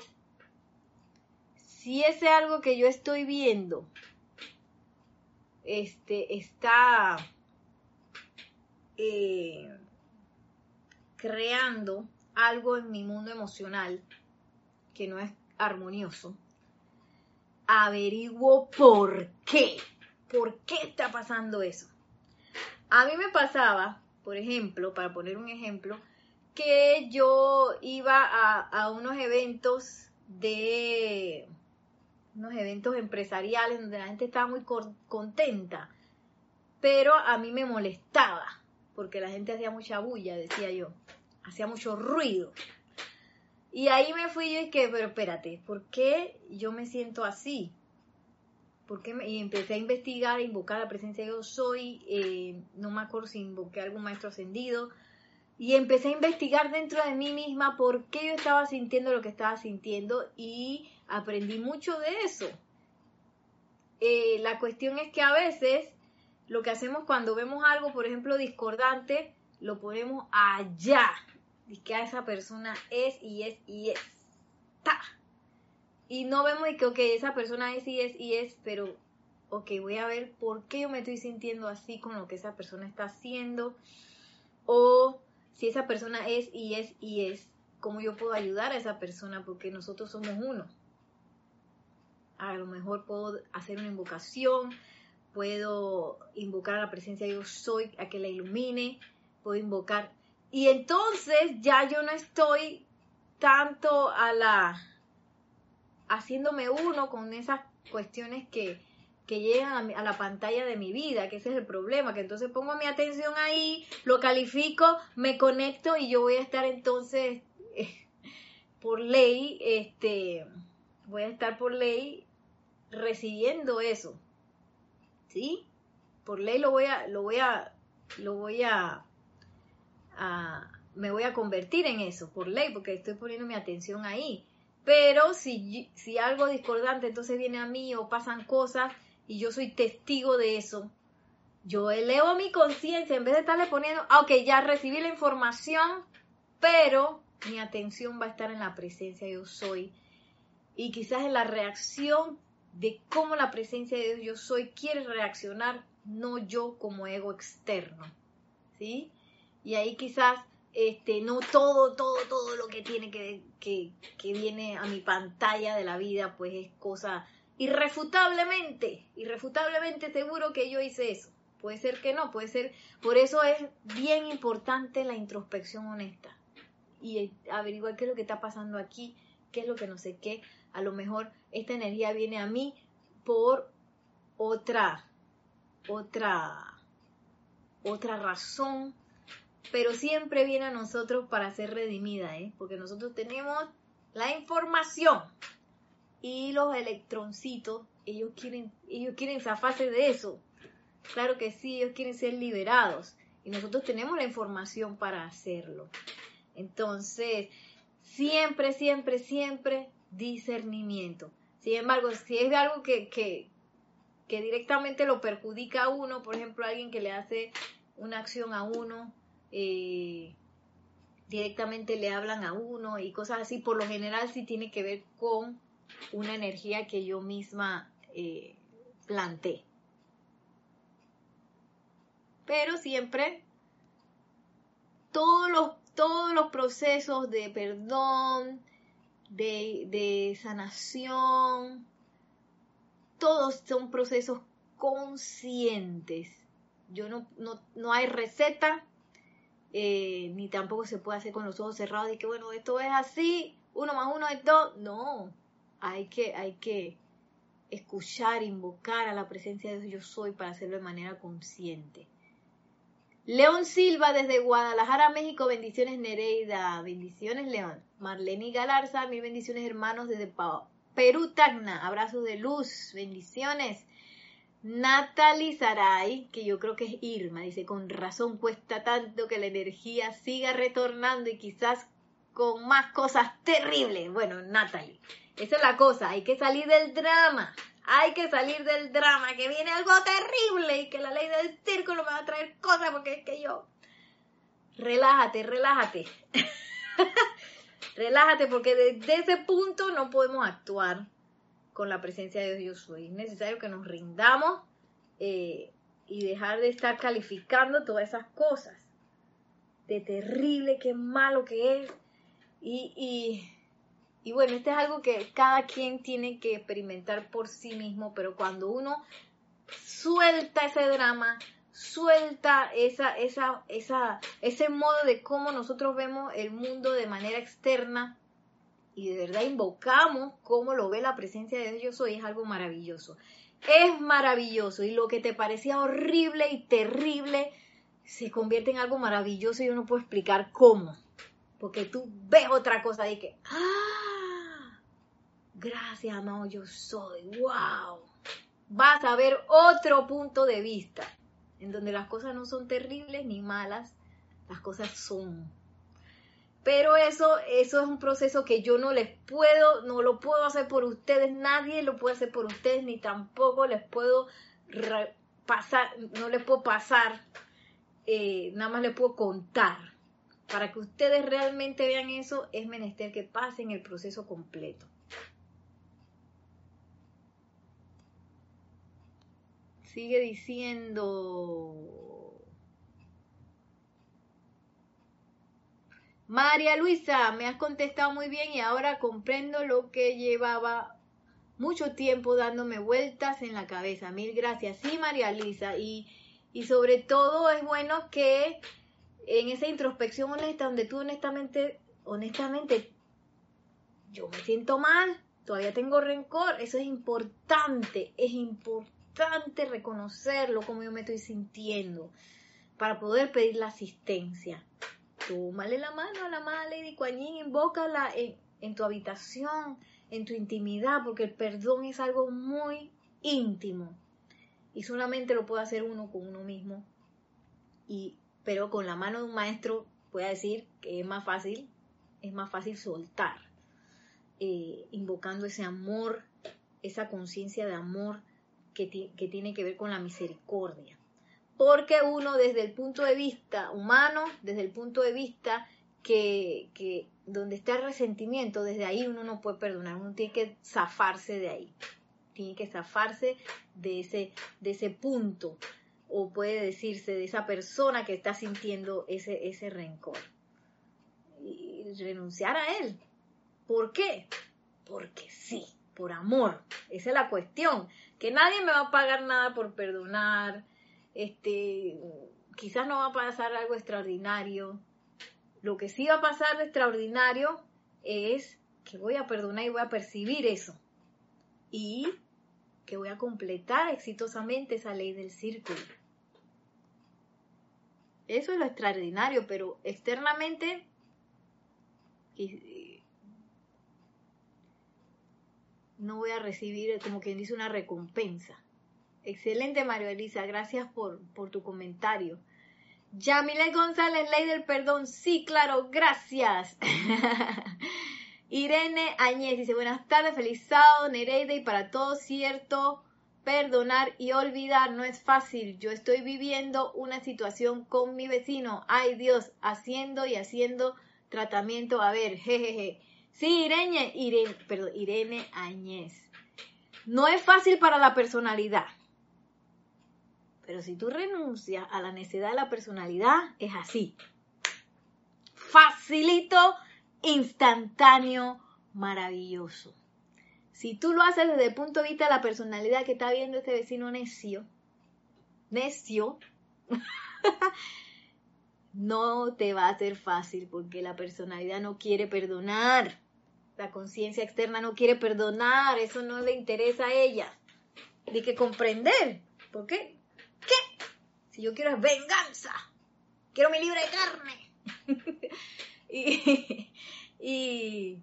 Speaker 1: si ese algo que yo estoy viendo este, está eh, creando algo en mi mundo emocional que no es armonioso, averiguo por qué. ¿Por qué está pasando eso? A mí me pasaba, por ejemplo, para poner un ejemplo, que yo iba a, a unos eventos de unos eventos empresariales donde la gente estaba muy contenta, pero a mí me molestaba porque la gente hacía mucha bulla, decía yo, hacía mucho ruido. Y ahí me fui yo y que, pero espérate, ¿por qué yo me siento así? ¿Por qué y empecé a investigar, a invocar la presencia de yo soy, eh, no me acuerdo si invoqué algún maestro ascendido, y empecé a investigar dentro de mí misma por qué yo estaba sintiendo lo que estaba sintiendo y aprendí mucho de eso. Eh, la cuestión es que a veces lo que hacemos cuando vemos algo, por ejemplo, discordante, lo ponemos allá. Y que a esa persona es y es y es. Y no vemos que, ok, esa persona es y es y es, pero, ok, voy a ver por qué yo me estoy sintiendo así con lo que esa persona está haciendo. O si esa persona es y es y es, cómo yo puedo ayudar a esa persona porque nosotros somos uno. A lo mejor puedo hacer una invocación, puedo invocar a la presencia de yo soy, a que la ilumine, puedo invocar. Y entonces ya yo no estoy tanto a la haciéndome uno con esas cuestiones que, que llegan a, la pantalla de mi vida, que ese es el problema, que entonces pongo mi atención ahí, lo califico, me conecto y yo voy a estar entonces por ley, este, voy a estar por ley recibiendo eso. ¿sí? por ley lo voy a, lo voy a, lo voy a, me voy a convertir en eso, por ley, porque estoy poniendo mi atención ahí. Pero si, si algo discordante entonces viene a mí o pasan cosas y yo soy testigo de eso, yo elevo mi conciencia en vez de estarle poniendo, ah, ok, ya recibí la información, pero mi atención va a estar en la presencia yo soy. Y quizás en la reacción de cómo la presencia de Dios yo soy quiere reaccionar, no yo como ego externo. ¿Sí? Y ahí quizás este, no todo, todo, todo lo que tiene que, que, que viene a mi pantalla de la vida, pues es cosa irrefutablemente, irrefutablemente seguro que yo hice eso. Puede ser que no, puede ser. Por eso es bien importante la introspección honesta y averiguar qué es lo que está pasando aquí, qué es lo que no sé qué. A lo mejor esta energía viene a mí por otra, otra, otra razón, pero siempre viene a nosotros para ser redimida, ¿eh? porque nosotros tenemos la información y los electroncitos, ellos quieren, ellos quieren zafarse de eso. Claro que sí, ellos quieren ser liberados y nosotros tenemos la información para hacerlo. Entonces, siempre, siempre, siempre discernimiento. Sin embargo, si es algo que, que, que directamente lo perjudica a uno, por ejemplo, alguien que le hace una acción a uno, eh, directamente le hablan a uno y cosas así, por lo general sí tiene que ver con una energía que yo misma eh, planté. Pero siempre todos los, todos los procesos de perdón, de, de sanación, todos son procesos conscientes. Yo no, no, no hay receta, eh, ni tampoco se puede hacer con los ojos cerrados y que bueno, esto es así, uno más uno es dos. No, hay que, hay que escuchar, invocar a la presencia de Dios yo soy para hacerlo de manera consciente. León Silva desde Guadalajara, México, bendiciones Nereida, bendiciones León. Marlene Galarza, mil bendiciones hermanos desde Perú, Tacna, abrazos de luz, bendiciones. Natalie Saray, que yo creo que es Irma, dice, con razón cuesta tanto que la energía siga retornando y quizás con más cosas terribles. Bueno, Natalie, esa es la cosa, hay que salir del drama, hay que salir del drama, que viene algo terrible y que la ley del círculo me va a traer cosas porque es que yo... Relájate, relájate. relájate porque desde ese punto no podemos actuar con la presencia de Dios soy. Es necesario que nos rindamos eh, y dejar de estar calificando todas esas cosas. De terrible, qué malo que es. Y, y, bueno, este es algo que cada quien tiene que experimentar por sí mismo, pero cuando uno suelta ese drama, suelta esa, esa, esa, ese modo de cómo nosotros vemos el mundo de manera externa, y de verdad invocamos cómo lo ve la presencia de Dios yo soy, es algo maravilloso. Es maravilloso y lo que te parecía horrible y terrible se convierte en algo maravilloso y yo no puedo explicar cómo. Porque tú ves otra cosa y que, ¡ah! Gracias, amado, yo soy, wow. Vas a ver otro punto de vista en donde las cosas no son terribles ni malas, las cosas son pero eso, eso es un proceso que yo no les puedo, no lo puedo hacer por ustedes, nadie lo puede hacer por ustedes, ni tampoco les puedo pasar, no les puedo pasar, eh, nada más les puedo contar. Para que ustedes realmente vean eso, es menester que pasen el proceso completo. Sigue diciendo María Luisa, me has contestado muy bien y ahora comprendo lo que llevaba mucho tiempo dándome vueltas en la cabeza. Mil gracias. Sí, María Luisa. Y, y sobre todo es bueno que en esa introspección honesta, donde tú honestamente, honestamente, yo me siento mal, todavía tengo rencor, eso es importante, es importante reconocerlo como yo me estoy sintiendo para poder pedir la asistencia tómale la mano a la amada Lady Kuan invócala en, tu habitación, en tu intimidad, porque el perdón es algo muy íntimo. Y solamente lo puede hacer uno con uno mismo. Y, pero con la mano de un maestro, puede decir que es más fácil, es más fácil soltar, eh, invocando ese amor, esa conciencia de amor que, tiene que ver con la misericordia. Porque uno desde el punto de vista humano, desde el punto de vista que, que, donde está el resentimiento, desde ahí uno no puede perdonar, uno tiene que zafarse de ahí, tiene que zafarse de ese, de ese punto, o puede decirse de esa persona que está sintiendo ese, ese rencor. Y renunciar a él. ¿Por qué? Porque sí, por amor. Esa es la cuestión. Que nadie me va a pagar nada por perdonar. Este, quizás no va a pasar algo extraordinario, lo que sí va a pasar de extraordinario es que voy a perdonar y voy a percibir eso. Y que voy a completar exitosamente esa ley del círculo. Eso es lo extraordinario, pero externamente no voy a recibir, como quien dice, una recompensa. Excelente, Mario Elisa, gracias por, por tu comentario. Yamile González, ley del perdón. Sí, claro, gracias. Irene Añez dice, buenas tardes, feliz sábado, Nereide, y para todos cierto, perdonar y olvidar no es fácil. Yo estoy viviendo una situación con mi vecino. Ay Dios, haciendo y haciendo tratamiento. A ver, jejeje. Sí, Irene, Irene, perdón, Irene Añez. No es fácil para la personalidad. Pero si tú renuncias a la necesidad de la personalidad, es así. Facilito, instantáneo, maravilloso. Si tú lo haces desde el punto de vista de la personalidad que está viendo este vecino necio, necio, no te va a ser fácil porque la personalidad no quiere perdonar. La conciencia externa no quiere perdonar, eso no le interesa a ella. Hay que comprender. ¿Por qué? ¿Qué? Si yo quiero es venganza. Quiero mi libre de carne. y, y,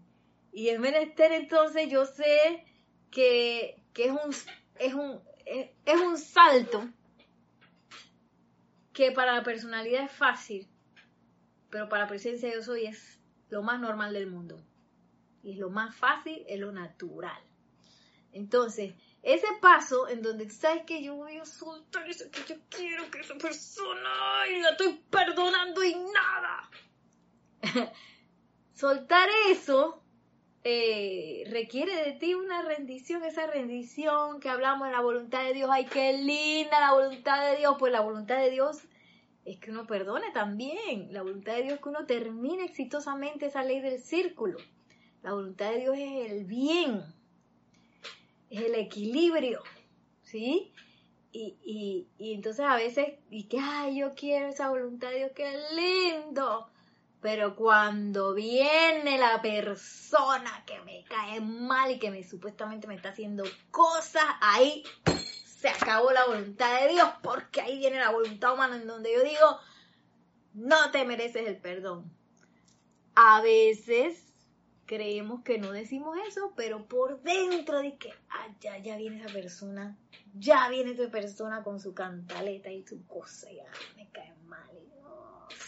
Speaker 1: y el menester entonces yo sé que, es, un, es, un, es, un salto que para la personalidad es fácil, pero para la presencia de yo soy es lo más normal del mundo. Y es lo más fácil, es lo natural. Entonces, ese paso en donde sabes que yo voy a soltar eso que yo quiero que esa persona y la estoy perdonando y nada. soltar eso eh, requiere de ti una rendición, esa rendición que hablamos de la voluntad de Dios. Ay, qué linda la voluntad de Dios. Pues la voluntad de Dios es que uno perdone también. La voluntad de Dios es que uno termine exitosamente esa ley del círculo. La voluntad de Dios es el bien es el equilibrio, ¿sí? Y, y, entonces a veces, y que, ay, yo quiero esa voluntad de Dios, qué lindo. Pero cuando viene la persona que me cae mal y que me supuestamente me está haciendo cosas, ahí se acabó la voluntad de Dios, porque ahí viene la voluntad humana en donde yo digo, no te mereces el perdón. A veces creemos que no decimos eso, pero por dentro de que, ah, ya, ya viene esa persona, ya viene esa persona con su cantaleta y su cosa, ya me cae mal.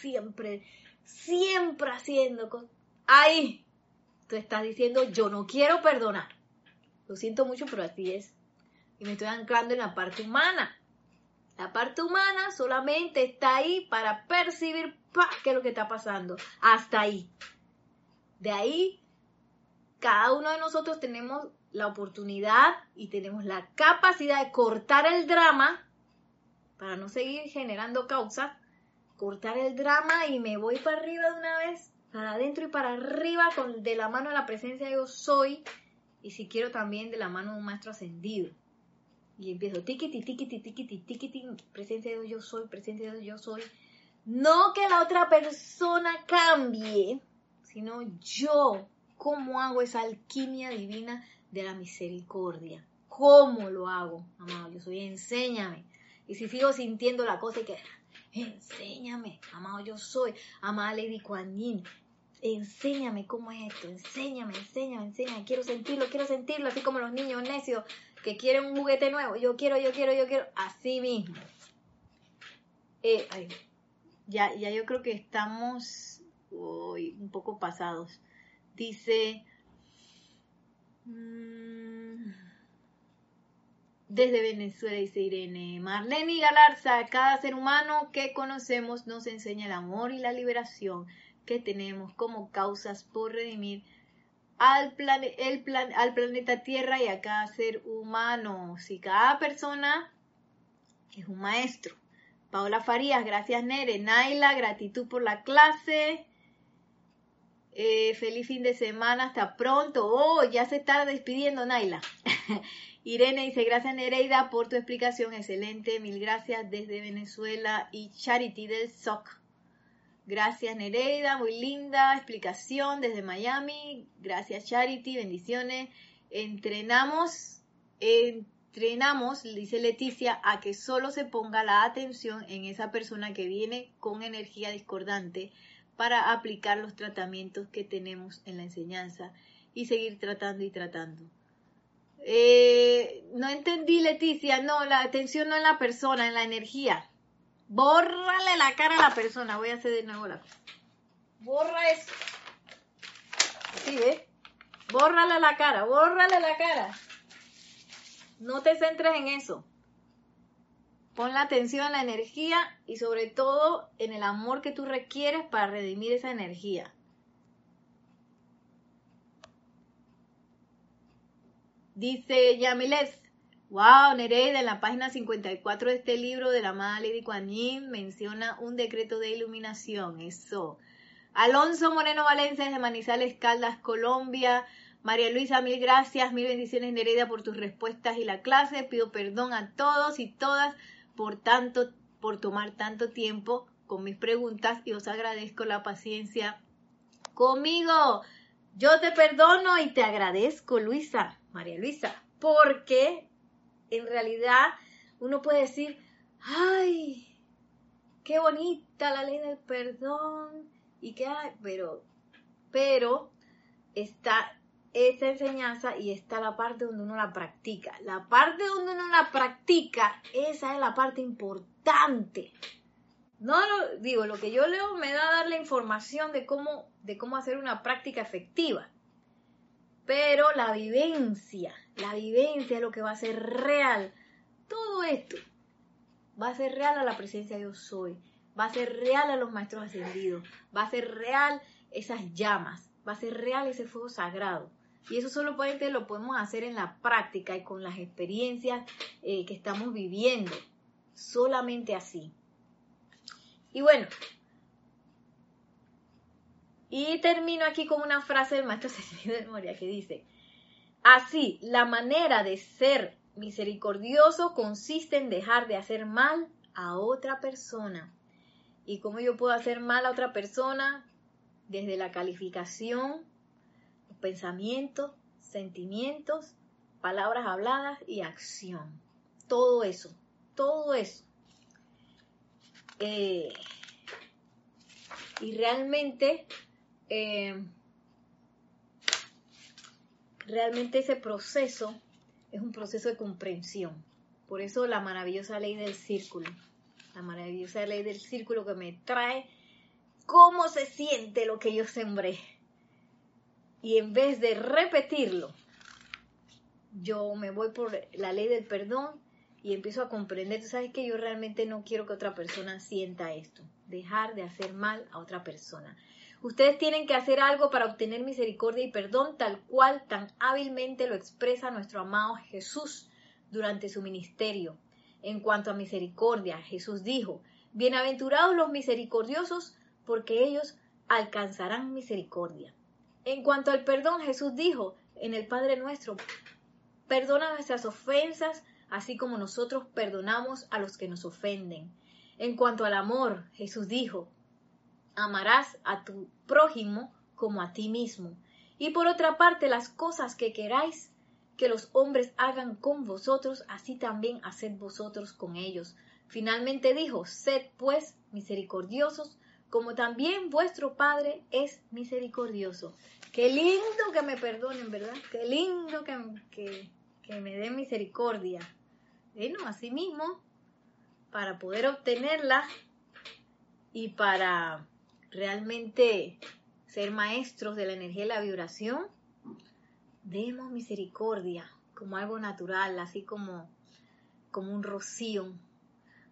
Speaker 1: siempre, siempre haciendo cosas. Ahí, tú estás diciendo, yo no quiero perdonar. Lo siento mucho, pero así es. Y me estoy anclando en la parte humana. La parte humana solamente está ahí para percibir qué es lo que está pasando. Hasta ahí. De ahí cada uno de nosotros tenemos la oportunidad y tenemos la capacidad de cortar el drama para no seguir generando causas, cortar el drama y me voy para arriba de una vez, para adentro y para arriba con de la mano de la presencia de yo soy y si quiero también de la mano de un maestro ascendido. Y empiezo tiquiti, tiquiti, tiquiti, tiquiti, presencia de Dios yo soy, presencia de Dios yo soy. No que la otra persona cambie, sino yo ¿Cómo hago esa alquimia divina de la misericordia? ¿Cómo lo hago? Amado, yo soy, enséñame. Y si sigo sintiendo la cosa y que, enséñame, amado, yo soy, amada Lady Kuan enséñame cómo es esto, enséñame, enséñame, enséñame, quiero sentirlo, quiero sentirlo, así como los niños necios, que quieren un juguete nuevo. Yo quiero, yo quiero, yo quiero. Así mismo. Eh, ya, ya yo creo que estamos un poco pasados. Dice... Mm, desde Venezuela, dice Irene. Marlene Galarza, cada ser humano que conocemos nos enseña el amor y la liberación que tenemos como causas por redimir al, el plan al planeta Tierra y a cada ser humano. Si cada persona es un maestro. Paola Farías, gracias Nere. Naila, gratitud por la clase. Eh, feliz fin de semana, hasta pronto. Oh, ya se está despidiendo Naila. Irene dice, gracias Nereida por tu explicación, excelente, mil gracias desde Venezuela y Charity del SOC. Gracias Nereida, muy linda explicación desde Miami. Gracias Charity, bendiciones. Entrenamos, entrenamos, dice Leticia, a que solo se ponga la atención en esa persona que viene con energía discordante para aplicar los tratamientos que tenemos en la enseñanza y seguir tratando y tratando. Eh, no entendí, Leticia. No, la atención no en la persona, en la energía. Bórrale la cara a la persona. Voy a hacer de nuevo la Borra eso. ¿Sí ves? Bórrale la cara, bórrale la cara. No te centres en eso. Pon la atención en la energía y sobre todo en el amor que tú requieres para redimir esa energía. Dice Yamilet, wow, Nereida, en la página 54 de este libro de la amada Lady Kuan menciona un decreto de iluminación, eso. Alonso Moreno Valencia desde Manizales Caldas, Colombia. María Luisa, mil gracias, mil bendiciones Nereida por tus respuestas y la clase. Pido perdón a todos y todas por tanto, por tomar tanto tiempo con mis preguntas y os agradezco la paciencia conmigo. Yo te perdono y te agradezco, Luisa. María Luisa, porque en realidad uno puede decir, ay, qué bonita la ley del perdón y hay, pero, pero está esa enseñanza y está la parte donde uno la practica. La parte donde uno la practica, esa es la parte importante. No lo digo, lo que yo leo me da a dar la información de cómo, de cómo hacer una práctica efectiva. Pero la vivencia, la vivencia es lo que va a ser real. Todo esto va a ser real a la presencia de Dios soy. Va a ser real a los maestros ascendidos. Va a ser real esas llamas. Va a ser real ese fuego sagrado. Y eso solo lo podemos hacer en la práctica y con las experiencias eh, que estamos viviendo. Solamente así. Y bueno, y termino aquí con una frase del maestro Cecilio de Moria que dice, así, la manera de ser misericordioso consiste en dejar de hacer mal a otra persona. ¿Y cómo yo puedo hacer mal a otra persona? Desde la calificación, pensamientos, sentimientos, palabras habladas y acción. Todo eso, todo eso. Eh, y realmente eh, realmente ese proceso es un proceso de comprensión. Por eso la maravillosa ley del círculo, la maravillosa ley del círculo que me trae cómo se siente lo que yo sembré. Y en vez de repetirlo, yo me voy por la ley del perdón y empiezo a comprender, tú sabes que yo realmente no quiero que otra persona sienta esto, dejar de hacer mal a otra persona. Ustedes tienen que hacer algo para obtener misericordia y perdón tal cual tan hábilmente lo expresa nuestro amado Jesús durante su ministerio. En cuanto a misericordia, Jesús dijo, Bienaventurados los misericordiosos, porque ellos alcanzarán misericordia. En cuanto al perdón, Jesús dijo en el Padre nuestro, perdona nuestras ofensas, así como nosotros perdonamos a los que nos ofenden. En cuanto al amor, Jesús dijo, amarás a tu prójimo como a ti mismo. Y por otra parte, las cosas que queráis que los hombres hagan con vosotros, así también haced vosotros con ellos. Finalmente dijo, sed pues misericordiosos, como también vuestro Padre es misericordioso. Qué lindo que me perdonen, ¿verdad? Qué lindo que, que me dé misericordia. Bueno, así mismo, para poder obtenerla y para realmente ser maestros de la energía y la vibración, demos misericordia como algo natural, así como, como un rocío,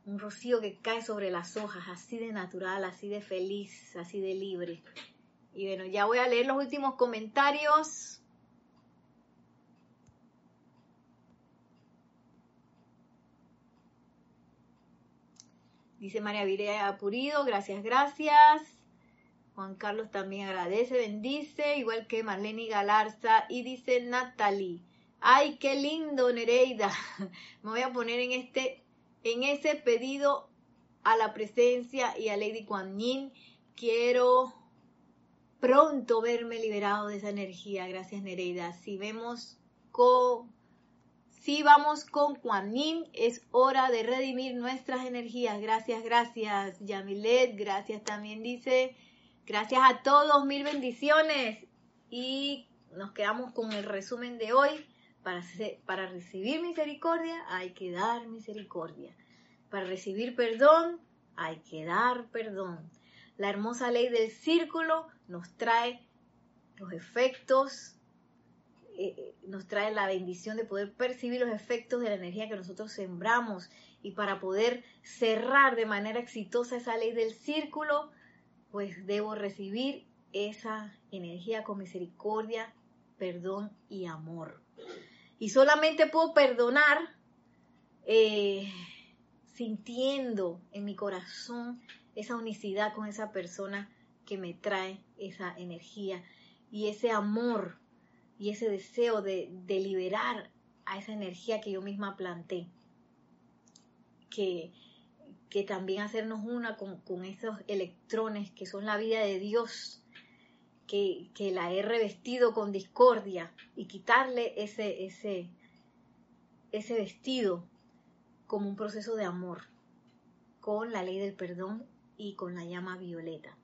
Speaker 1: un rocío que cae sobre las hojas, así de natural, así de feliz, así de libre. Y bueno, ya voy a leer los últimos comentarios. Dice María Virea Purido, gracias, gracias. Juan Carlos también agradece, bendice, igual que Marlene Galarza. Y dice Natalie, ay, qué lindo Nereida. Me voy a poner en este, en ese pedido a la presencia y a Lady Kuan Yin. Quiero pronto verme liberado de esa energía. Gracias Nereida. Si vemos con si vamos con Juanín, es hora de redimir nuestras energías. Gracias, gracias, Yamilet. Gracias también, dice. Gracias a todos, mil bendiciones. Y nos quedamos con el resumen de hoy. Para, recibir misericordia hay que dar misericordia. Para recibir perdón hay que dar perdón. La hermosa ley del círculo nos trae los efectos eh, eh, nos trae la bendición de poder percibir los efectos de la energía que nosotros sembramos y para poder cerrar de manera exitosa esa ley del círculo, pues debo recibir esa energía con misericordia, perdón y amor. Y solamente puedo perdonar eh, sintiendo en mi corazón esa unicidad con esa persona que me trae esa energía y ese amor y ese deseo de, liberar a esa energía que yo misma planté. Que, que también hacernos una con, esos electrones que son la vida de Dios, que, que, la he revestido con discordia y quitarle ese, ese, ese vestido como un proceso de amor, con la ley del perdón y con la llama violeta.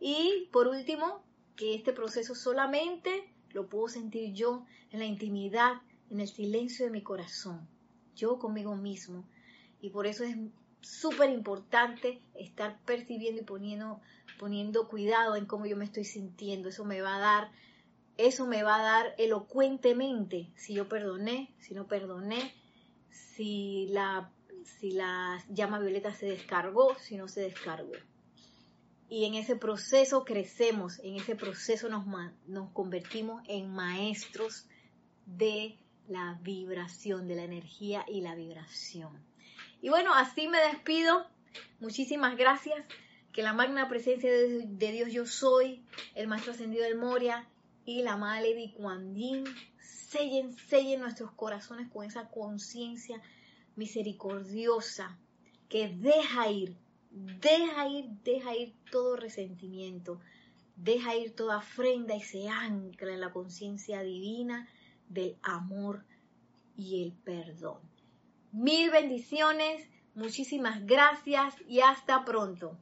Speaker 1: Y por último, que este proceso solamente lo puedo sentir yo en la intimidad, en el silencio de mi corazón, yo conmigo mismo. Y por eso es súper importante estar percibiendo y poniendo, poniendo cuidado en cómo yo me estoy sintiendo. Eso me va a dar, eso me va a dar elocuentemente si yo perdoné, si no perdoné, si la, si la llama violeta se descargó, si no se descargó y en ese proceso crecemos, en ese proceso nos, nos convertimos en maestros de la vibración, de la energía y la vibración. Y bueno, así me despido. Muchísimas gracias. Que la magna presencia de, Dios yo soy, el Maestro Ascendido del Moria y la Madre Lady Kuan sellen, sellen nuestros corazones con esa conciencia misericordiosa que deja ir Deja ir, deja ir todo resentimiento, deja ir toda ofrenda y se ancla en la conciencia divina del amor y el perdón. Mil bendiciones, muchísimas gracias y hasta pronto.